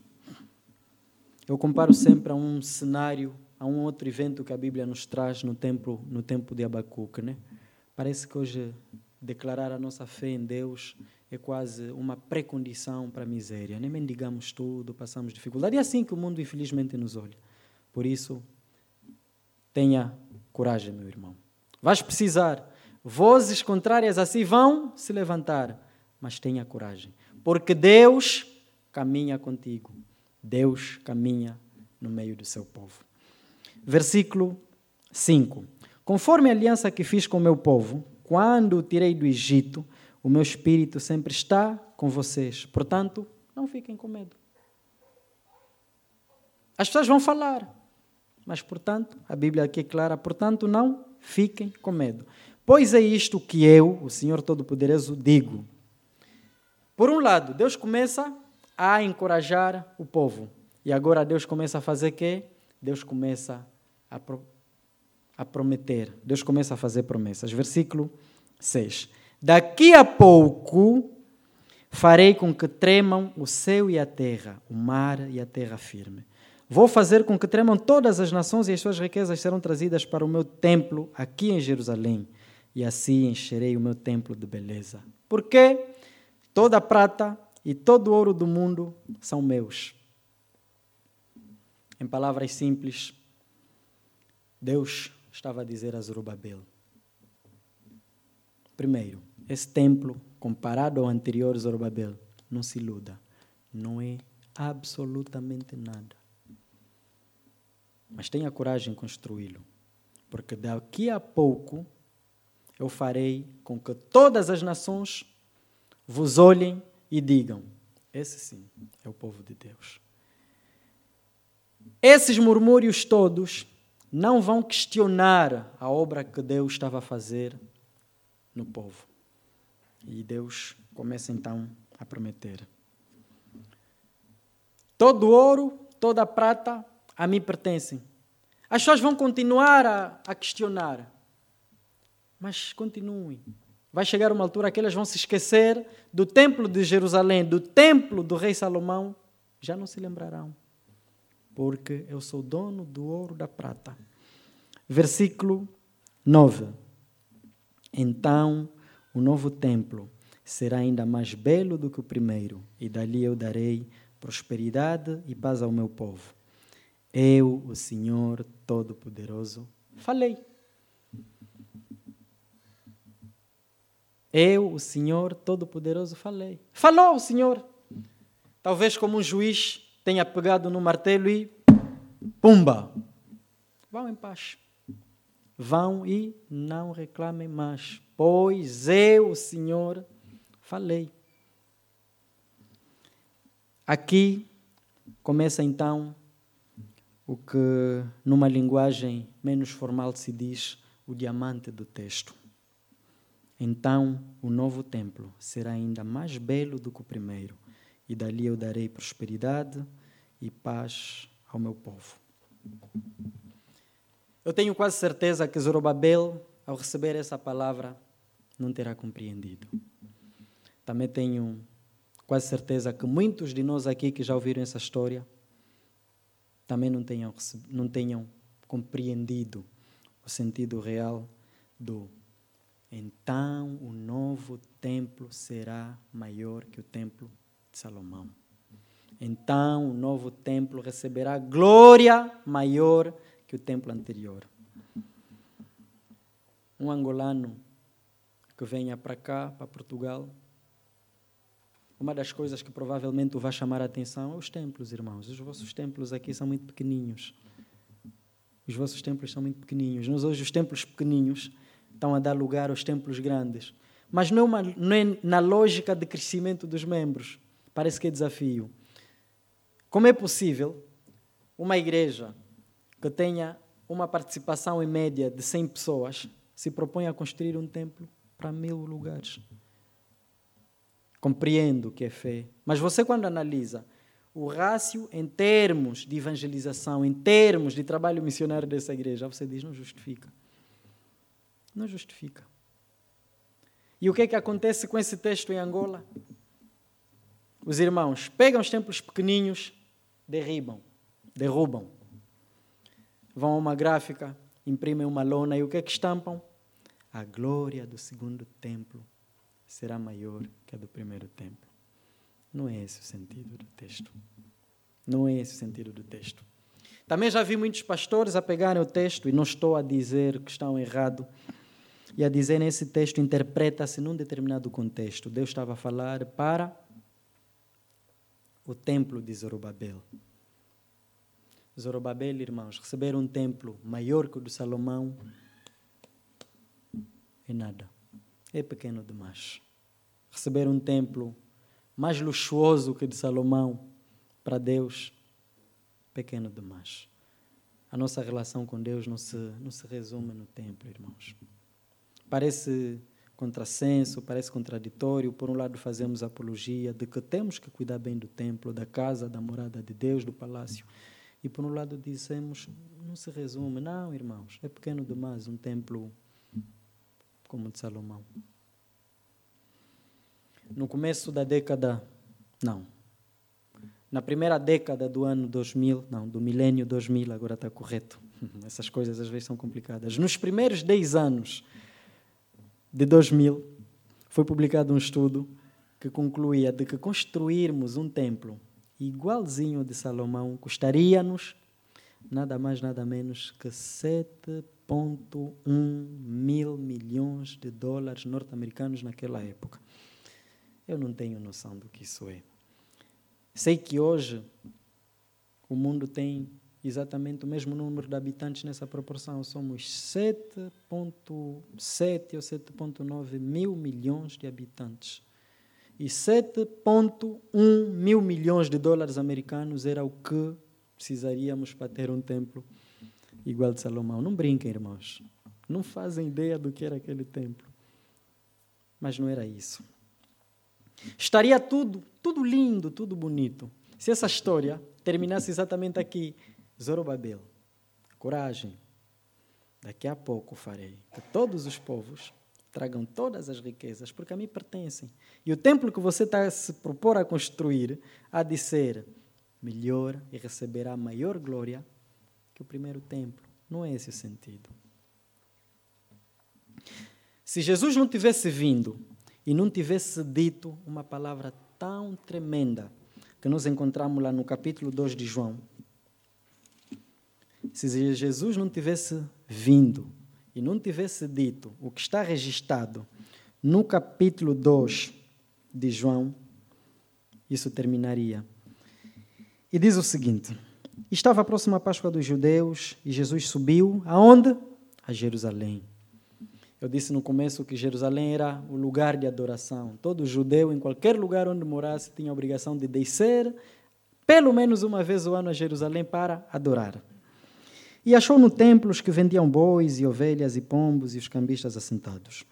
eu comparo sempre a um cenário, a um outro evento que a Bíblia nos traz no tempo, no tempo de Abacuque. Né? Parece que hoje declarar a nossa fé em Deus é quase uma pré-condição para a miséria. Nem mendigamos tudo, passamos dificuldade. É assim que o mundo, infelizmente, nos olha. Por isso, tenha coragem, meu irmão. Vais precisar. Vozes contrárias a si vão se levantar, mas tenha coragem, porque Deus caminha contigo. Deus caminha no meio do seu povo. Versículo 5. Conforme a aliança que fiz com o meu povo, quando o tirei do Egito, o meu espírito sempre está com vocês. Portanto, não fiquem com medo. As pessoas vão falar, mas, portanto, a Bíblia aqui é clara, portanto, não fiquem com medo. Pois é isto que eu, o Senhor Todo-Poderoso, digo. Por um lado, Deus começa a encorajar o povo. E agora Deus começa a fazer quê? Deus começa a, pro, a prometer. Deus começa a fazer promessas. Versículo 6. Daqui a pouco farei com que tremam o céu e a terra, o mar e a terra firme. Vou fazer com que tremam todas as nações e as suas riquezas serão trazidas para o meu templo aqui em Jerusalém. E assim encherei o meu templo de beleza. Porque toda a prata e todo o ouro do mundo são meus. Em palavras simples, Deus estava a dizer a Zorobabel: primeiro, esse templo, comparado ao anterior Zorobabel, não se iluda, não é absolutamente nada. Mas tenha coragem em construí-lo, porque daqui a pouco eu farei com que todas as nações vos olhem e digam: esse sim é o povo de Deus. Esses murmúrios todos não vão questionar a obra que Deus estava a fazer no povo. E Deus começa então a prometer: todo ouro, toda prata a mim pertencem. As pessoas vão continuar a, a questionar, mas continuem Vai chegar uma altura que elas vão se esquecer do templo de Jerusalém, do templo do rei Salomão, já não se lembrarão, porque eu sou dono do ouro da prata. Versículo 9. Então o novo templo será ainda mais belo do que o primeiro, e dali eu darei prosperidade e paz ao meu povo. Eu, o Senhor Todo-Poderoso, falei. Eu, o Senhor Todo-Poderoso, falei. Falou o Senhor. Talvez como um juiz tenha pegado no martelo e pumba. Vão em paz. Vão e não reclamem mais, pois eu, o Senhor, falei. Aqui começa então o que, numa linguagem menos formal, se diz o diamante do texto. Então o novo templo será ainda mais belo do que o primeiro, e dali eu darei prosperidade e paz ao meu povo. Eu tenho quase certeza que Zorobabel, ao receber essa palavra, não terá compreendido. Também tenho quase certeza que muitos de nós aqui que já ouviram essa história também não tenham, não tenham compreendido o sentido real do então o novo templo será maior que o templo de Salomão. Então o novo templo receberá glória maior que o templo anterior. Um angolano que venha para cá, para Portugal, uma das coisas que provavelmente o vai chamar a atenção é os templos, irmãos. Os vossos templos aqui são muito pequeninhos. Os vossos templos são muito pequeninhos. Nós hoje os templos pequeninhos estão a dar lugar aos templos grandes. Mas não é, uma, não é na lógica de crescimento dos membros. Parece que é desafio. Como é possível uma igreja que tenha uma participação em média de 100 pessoas se propõe a construir um templo para mil lugares? Compreendo que é fé. Mas você, quando analisa o rácio em termos de evangelização, em termos de trabalho missionário dessa igreja, você diz: não justifica. Não justifica. E o que é que acontece com esse texto em Angola? Os irmãos pegam os templos pequeninhos, derribam, derrubam. Vão a uma gráfica, imprimem uma lona e o que é que estampam? A glória do segundo templo será maior que a do primeiro templo. Não é esse o sentido do texto. Não é esse o sentido do texto. Também já vi muitos pastores a pegarem o texto, e não estou a dizer que estão errados, e a dizer nesse texto interpreta-se num determinado contexto. Deus estava a falar para o templo de Zorobabel. Zorobabel, irmãos, receber um templo maior que o de Salomão é nada. É pequeno demais. Receber um templo mais luxuoso que o de Salomão para Deus, pequeno demais. A nossa relação com Deus não se, não se resume no templo, irmãos. Parece contrassenso, parece contraditório. Por um lado, fazemos apologia de que temos que cuidar bem do templo, da casa, da morada de Deus, do palácio. E por um lado, dizemos, não se resume. Não, irmãos, é pequeno demais um templo como o de Salomão. No começo da década, não. Na primeira década do ano 2000, não, do milênio 2000, agora está correto. Essas coisas às vezes são complicadas. Nos primeiros 10 anos de 2000, foi publicado um estudo que concluía de que construirmos um templo igualzinho de Salomão custaria-nos nada mais, nada menos que 7,1 mil milhões de dólares norte-americanos naquela época. Eu não tenho noção do que isso é. Sei que hoje o mundo tem exatamente o mesmo número de habitantes nessa proporção. Somos 7,7 ou 7,9 mil milhões de habitantes. E 7,1 mil milhões de dólares americanos era o que precisaríamos para ter um templo igual de Salomão. Não brinquem, irmãos. Não fazem ideia do que era aquele templo. Mas não era isso. Estaria tudo, tudo lindo, tudo bonito, se essa história terminasse exatamente aqui. Zorobabel, coragem. Daqui a pouco farei que todos os povos tragam todas as riquezas, porque a mim pertencem. E o templo que você está a se propor a construir há de ser melhor e receberá maior glória que o primeiro templo. Não é esse o sentido. Se Jesus não tivesse vindo e não tivesse dito uma palavra tão tremenda que nós encontramos lá no capítulo 2 de João, se Jesus não tivesse vindo e não tivesse dito o que está registrado no capítulo 2 de João, isso terminaria. E diz o seguinte: Estava a próxima Páscoa dos judeus e Jesus subiu aonde? A Jerusalém. Eu disse no começo que Jerusalém era o lugar de adoração. Todo judeu, em qualquer lugar onde morasse, tinha a obrigação de descer pelo menos uma vez ao ano a Jerusalém para adorar. E achou no templo os que vendiam bois e ovelhas e pombos e os cambistas assentados.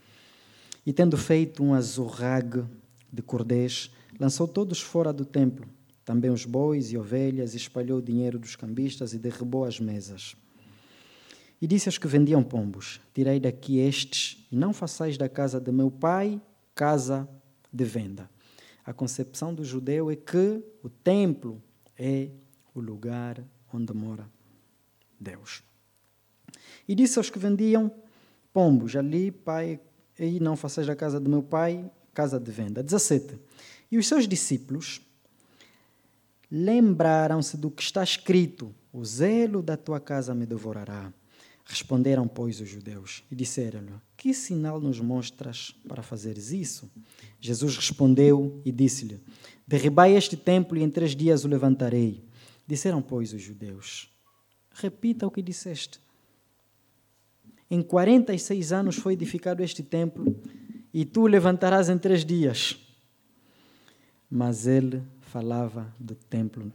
E tendo feito um azorrague de cordéis, lançou todos fora do templo, também os bois e ovelhas, e espalhou o dinheiro dos cambistas e derrubou as mesas. E disse aos que vendiam pombos: Tirei daqui estes, e não façais da casa de meu pai casa de venda. A concepção do judeu é que o templo é o lugar onde mora Deus. E disse aos que vendiam pombos: Ali, pai, e não façais da casa de meu pai casa de venda. 17. E os seus discípulos lembraram-se do que está escrito: O zelo da tua casa me devorará. Responderam, pois, os judeus e disseram-lhe: Que sinal nos mostras para fazeres isso? Jesus respondeu e disse-lhe: Derribai este templo e em três dias o levantarei. Disseram, pois, os judeus: repita o que disseste. Em 46 anos foi edificado este templo e tu levantarás em três dias. Mas ele falava do templo,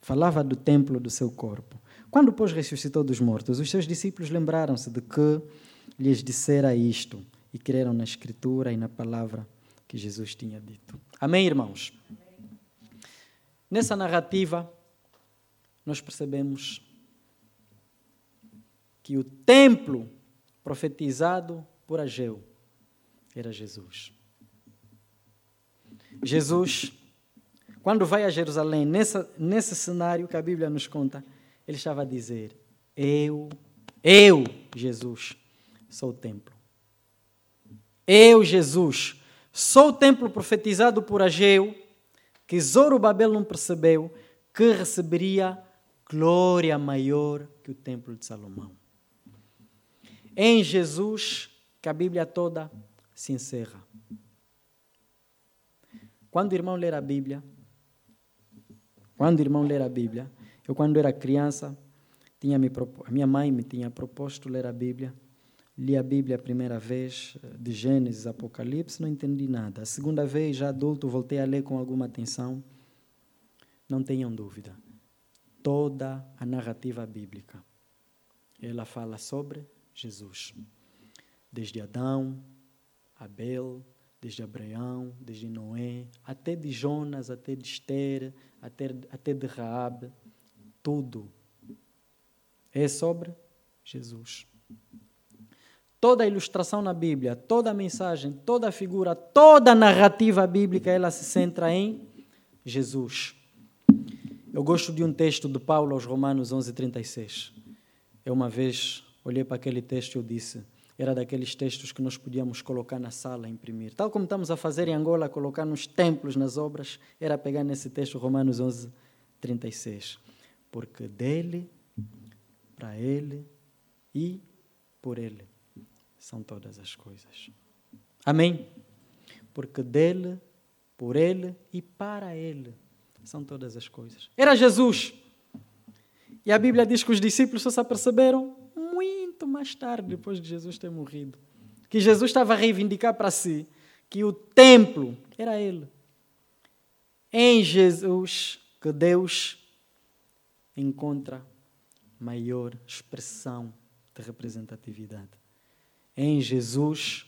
falava do templo do seu corpo. Quando, pois, ressuscitou dos mortos, os seus discípulos lembraram-se de que lhes dissera isto e creram na Escritura e na palavra que Jesus tinha dito. Amém, irmãos? Nessa narrativa, nós percebemos que o templo profetizado por Ageu era Jesus. Jesus, quando vai a Jerusalém, nesse cenário que a Bíblia nos conta, ele estava a dizer: Eu, eu, Jesus, sou o templo. Eu, Jesus, sou o templo profetizado por Ageu, que Zorobabel não percebeu, que receberia glória maior que o templo de Salomão. Em Jesus, que a Bíblia toda se encerra. Quando o irmão ler a Bíblia, quando o irmão ler a Bíblia, eu quando era criança, tinha me a minha mãe me tinha proposto ler a Bíblia. Li a Bíblia a primeira vez, de Gênesis, Apocalipse, não entendi nada. A segunda vez, já adulto, voltei a ler com alguma atenção. Não tenham dúvida. Toda a narrativa bíblica, ela fala sobre Jesus. Desde Adão, Abel, desde Abraão, desde Noé, até de Jonas, até de Esther, até, até de Raab, tudo é sobre Jesus. Toda a ilustração na Bíblia, toda a mensagem, toda a figura, toda a narrativa bíblica, ela se centra em Jesus. Eu gosto de um texto de Paulo aos Romanos 11:36. Eu uma vez olhei para aquele texto e eu disse: era daqueles textos que nós podíamos colocar na sala, imprimir. Tal como estamos a fazer em Angola, colocar nos templos, nas obras, era pegar nesse texto Romanos 11, 36. Porque dele, para ele e por ele são todas as coisas. Amém? Porque dele, por ele e para ele são todas as coisas. Era Jesus. E a Bíblia diz que os discípulos só se aperceberam muito mais tarde, depois de Jesus ter morrido, que Jesus estava a reivindicar para si que o templo era Ele. Em Jesus que Deus encontra maior expressão de representatividade. Em Jesus,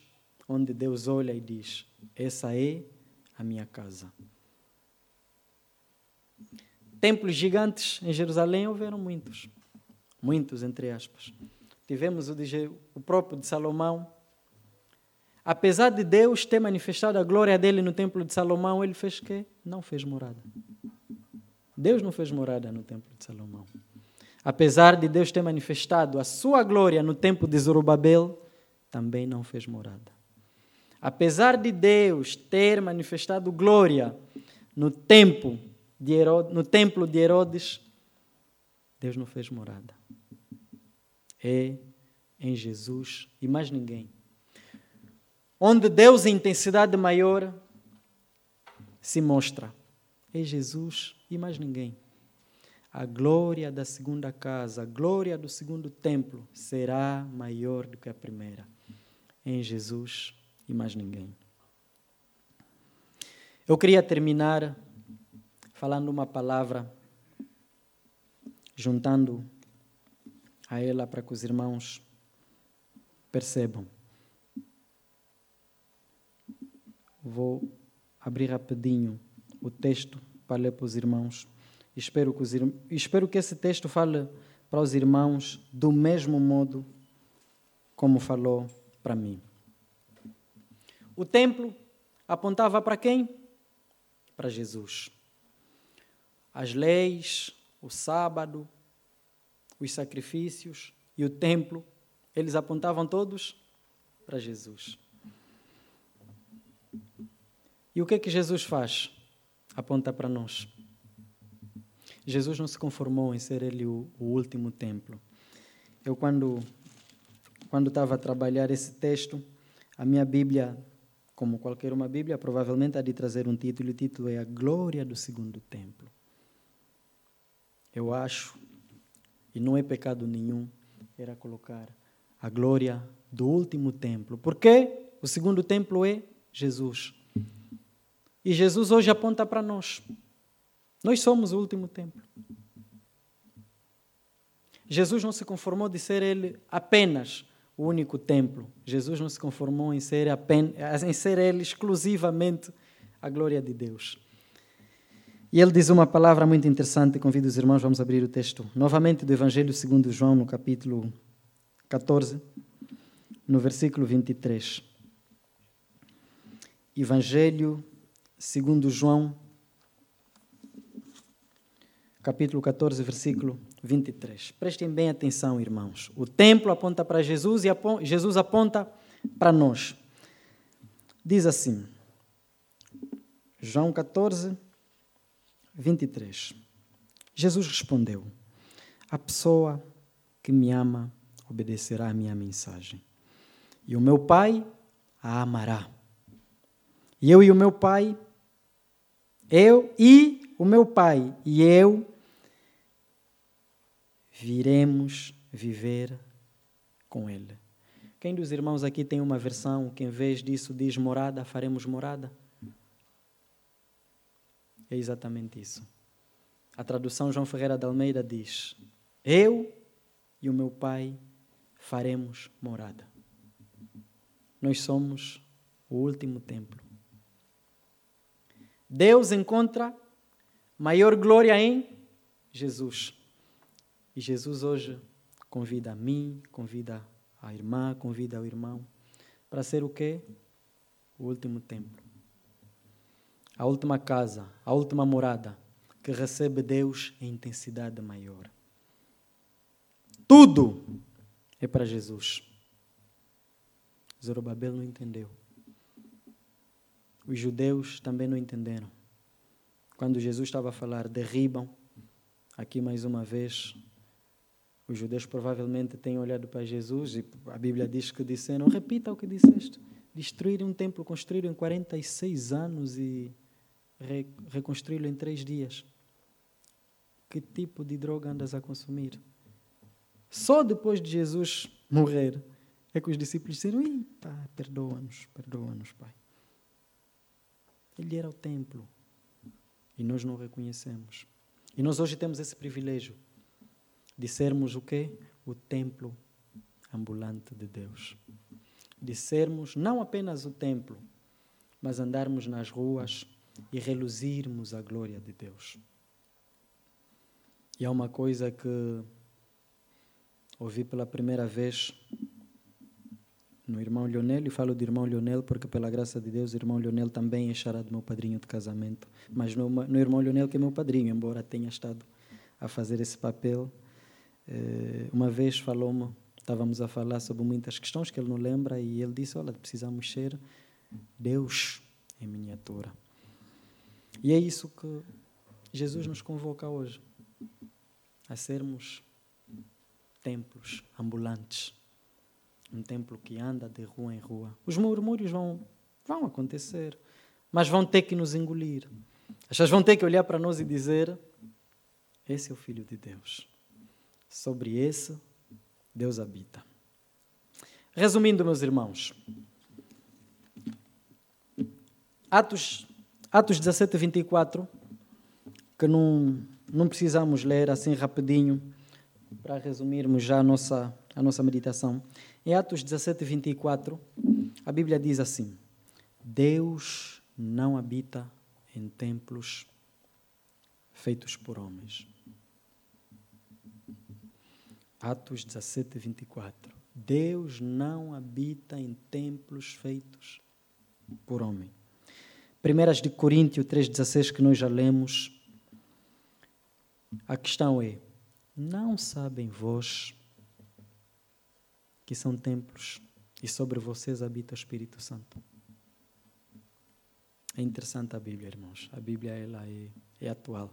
onde Deus olha e diz: Essa é a minha casa. Templos gigantes em Jerusalém houveram muitos. Muitos, entre aspas. Tivemos o, de, o próprio de Salomão. Apesar de Deus ter manifestado a glória dele no templo de Salomão, ele fez que não fez morada. Deus não fez morada no templo de Salomão. Apesar de Deus ter manifestado a sua glória no templo de Zorobabel, também não fez morada. Apesar de Deus ter manifestado glória no templo de Herodes, no templo de Herodes, Deus não fez morada. É em Jesus e mais ninguém. Onde Deus em intensidade maior se mostra. É Jesus e mais ninguém. A glória da segunda casa, a glória do segundo templo será maior do que a primeira. Em Jesus e mais ninguém. Eu queria terminar falando uma palavra, juntando a ela para que os irmãos percebam. Vou abrir rapidinho o texto para ler para os irmãos. Espero que, os, espero que esse texto fale para os irmãos do mesmo modo como falou para mim. O templo apontava para quem? Para Jesus as leis, o sábado, os sacrifícios e o templo, eles apontavam todos para Jesus. E o que é que Jesus faz? Aponta para nós. Jesus não se conformou em ser ele o, o último templo. Eu, quando, quando estava a trabalhar esse texto, a minha Bíblia, como qualquer uma Bíblia, provavelmente há de trazer um título, e o título é A Glória do Segundo Templo. Eu acho e não é pecado nenhum, era colocar a glória do último templo. Porque o segundo templo é Jesus. E Jesus hoje aponta para nós. Nós somos o último templo. Jesus não se conformou de ser ele apenas o único templo. Jesus não se conformou em ser, apenas, em ser ele exclusivamente a glória de Deus. E ele diz uma palavra muito interessante, convido os irmãos, vamos abrir o texto novamente do Evangelho segundo João, no capítulo 14, no versículo 23. Evangelho segundo João, capítulo 14, versículo 23. Prestem bem atenção, irmãos. O templo aponta para Jesus e Jesus aponta para nós. Diz assim, João 14, 23. Jesus respondeu: A pessoa que me ama obedecerá à minha mensagem, e o meu Pai a amará. E eu e o meu Pai, eu e o meu Pai e eu viremos viver com Ele. Quem dos irmãos aqui tem uma versão que, em vez disso, diz morada, faremos morada? É exatamente isso. A tradução João Ferreira de Almeida diz: Eu e o meu Pai faremos morada. Nós somos o último templo. Deus encontra maior glória em Jesus. E Jesus hoje convida a mim, convida a irmã, convida o irmão para ser o quê? O último templo. A última casa, a última morada que recebe Deus em intensidade maior. Tudo é para Jesus. Zorobabel não entendeu. Os judeus também não entenderam. Quando Jesus estava a falar, derribam, aqui mais uma vez, os judeus provavelmente têm olhado para Jesus e a Bíblia diz que disseram: repita o que disseste. Destruir um templo construído em 46 anos e re reconstruí-lo em três dias. Que tipo de droga andas a consumir? Só depois de Jesus morrer é que os discípulos disseram: Eita, perdoa-nos, perdoa-nos, Pai. Ele era o templo e nós não reconhecemos. E nós hoje temos esse privilégio de sermos o quê? O templo ambulante de Deus. De sermos não apenas o templo, mas andarmos nas ruas e reluzirmos a glória de Deus. E há uma coisa que ouvi pela primeira vez no irmão Leonel, e falo do irmão Leonel porque, pela graça de Deus, o irmão Leonel também é chará do meu padrinho de casamento. Mas no, no irmão Leonel, que é meu padrinho, embora tenha estado a fazer esse papel, eh, uma vez falou-me, estávamos a falar sobre muitas questões que ele não lembra e ele disse: Olha, precisamos ser Deus em miniatura. E é isso que Jesus nos convoca hoje a sermos templos ambulantes. Um templo que anda de rua em rua. Os murmúrios vão, vão acontecer, mas vão ter que nos engolir. As pessoas vão ter que olhar para nós e dizer: Esse é o Filho de Deus. Sobre esse, Deus habita. Resumindo, meus irmãos, Atos, Atos 17, 24, que não, não precisamos ler assim rapidinho para resumirmos já a nossa, a nossa meditação. Em Atos 17, 24, a Bíblia diz assim: Deus não habita em templos feitos por homens. Atos 17, 24. Deus não habita em templos feitos por homem. Primeiras de Coríntios 3,16 que nós já lemos. A questão é: não sabem vós que são templos e sobre vocês habita o Espírito Santo? É interessante a Bíblia, irmãos. A Bíblia ela é, é atual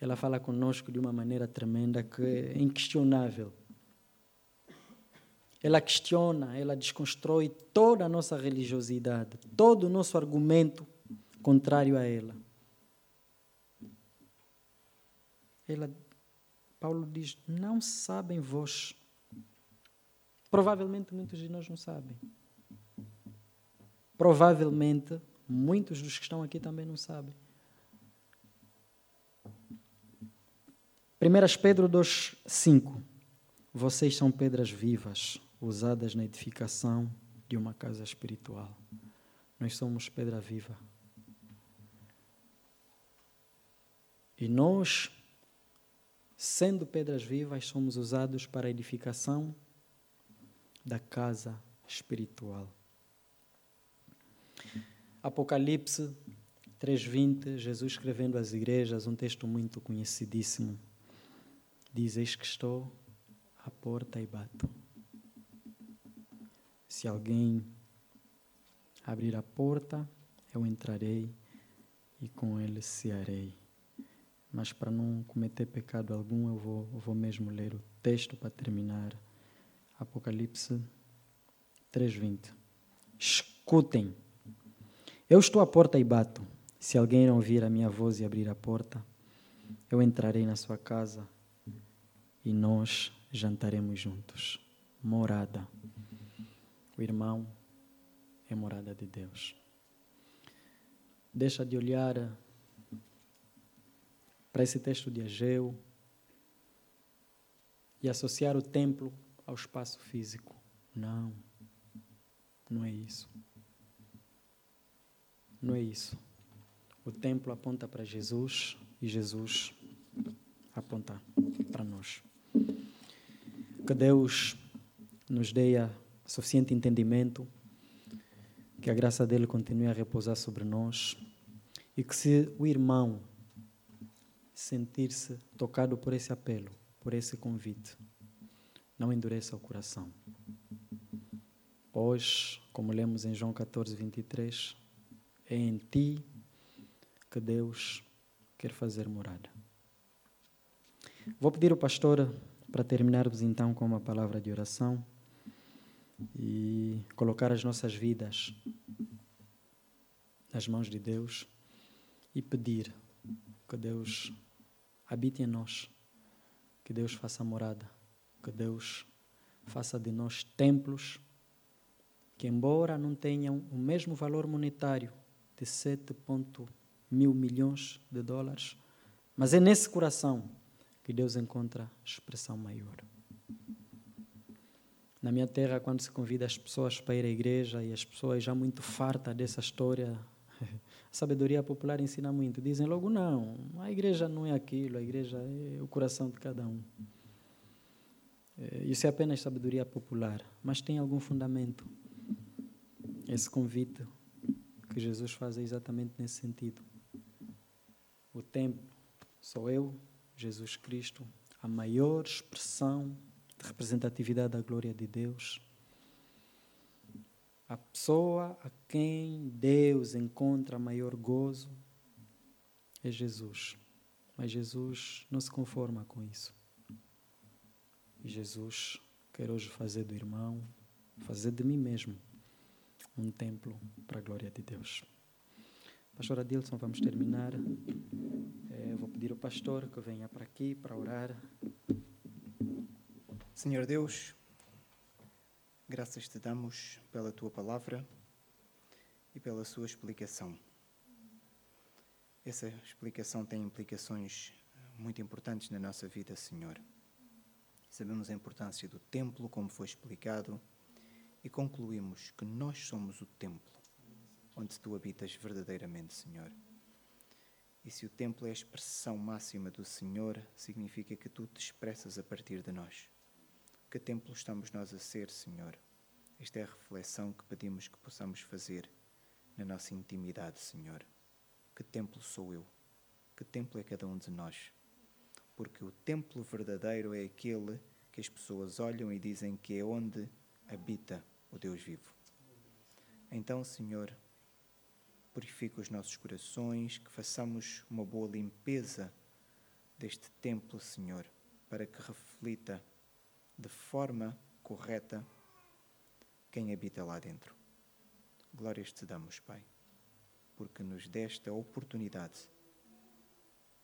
ela fala conosco de uma maneira tremenda que é inquestionável. Ela questiona, ela desconstrói toda a nossa religiosidade, todo o nosso argumento contrário a ela. Ela Paulo diz: Não sabem vós. Provavelmente muitos de nós não sabem. Provavelmente muitos dos que estão aqui também não sabem. 1 Pedro 2, 5. Vocês são pedras vivas, usadas na edificação de uma casa espiritual. Nós somos pedra viva. E nós, sendo pedras vivas, somos usados para a edificação da casa espiritual. Apocalipse 3:20, Jesus escrevendo às igrejas, um texto muito conhecidíssimo. Diz: Eis que estou à porta e bato. Se alguém abrir a porta, eu entrarei e com ele cearei. Mas para não cometer pecado algum, eu vou, eu vou mesmo ler o texto para terminar. Apocalipse 3:20. Escutem. Eu estou à porta e bato. Se alguém ouvir a minha voz e abrir a porta, eu entrarei na sua casa e nós jantaremos juntos. Morada. O irmão é morada de Deus. Deixa de olhar para esse texto de Ageu e associar o templo ao espaço físico. Não, não é isso. Não é isso. O templo aponta para Jesus e Jesus aponta para nós. Que Deus nos dê suficiente entendimento, que a graça dele continue a repousar sobre nós e que se o irmão sentir-se tocado por esse apelo, por esse convite, não endureça o coração. Pois, como lemos em João 14, 23, é em ti que Deus quer fazer morada. Vou pedir ao pastor para terminarmos então com uma palavra de oração e colocar as nossas vidas nas mãos de Deus e pedir que Deus habite em nós, que Deus faça morada, que Deus faça de nós templos que, embora não tenham o mesmo valor monetário de 7 mil milhões de dólares, mas é nesse coração que Deus encontra expressão maior. Na minha terra, quando se convida as pessoas para ir à igreja e as pessoas já muito fartas dessa história, a sabedoria popular ensina muito. Dizem logo: não, a igreja não é aquilo, a igreja é o coração de cada um. É, isso é apenas sabedoria popular, mas tem algum fundamento. Esse convite que Jesus faz é exatamente nesse sentido. O templo sou eu, Jesus Cristo, a maior expressão de representatividade da glória de Deus. A pessoa a quem Deus encontra maior gozo é Jesus. Mas Jesus não se conforma com isso. E Jesus quer hoje fazer do irmão, fazer de mim mesmo, um templo para a glória de Deus. Pastor Adilson, vamos terminar. É, vou pedir ao pastor que venha para aqui para orar. Senhor Deus, graças te damos pela tua palavra e pela sua explicação. Essa explicação tem implicações muito importantes na nossa vida, Senhor. Sabemos a importância do templo, como foi explicado, e concluímos que nós somos o templo onde tu habitas verdadeiramente, Senhor. E se o templo é a expressão máxima do Senhor, significa que tu te expressas a partir de nós. Que templo estamos nós a ser, Senhor? Esta é a reflexão que pedimos que possamos fazer na nossa intimidade, Senhor. Que templo sou eu? Que templo é cada um de nós? Porque o templo verdadeiro é aquele que as pessoas olham e dizem que é onde habita o Deus vivo. Então, Senhor, purifica os nossos corações, que façamos uma boa limpeza deste templo, Senhor, para que reflita de forma correta quem habita lá dentro. Glórias te damos, Pai, porque nos deste a oportunidade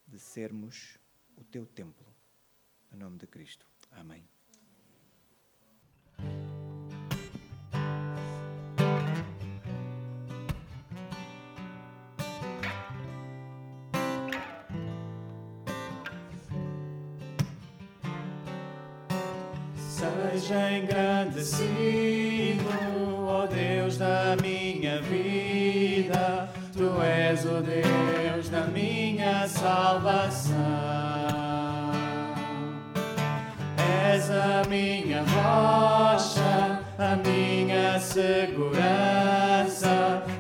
de sermos o teu templo. Em nome de Cristo. Amém. seja engrandecido, ó Deus da minha vida, tu és o Deus da minha salvação. És a minha rocha, a minha segurança,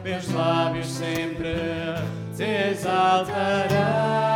meus lábios sempre te exaltarão.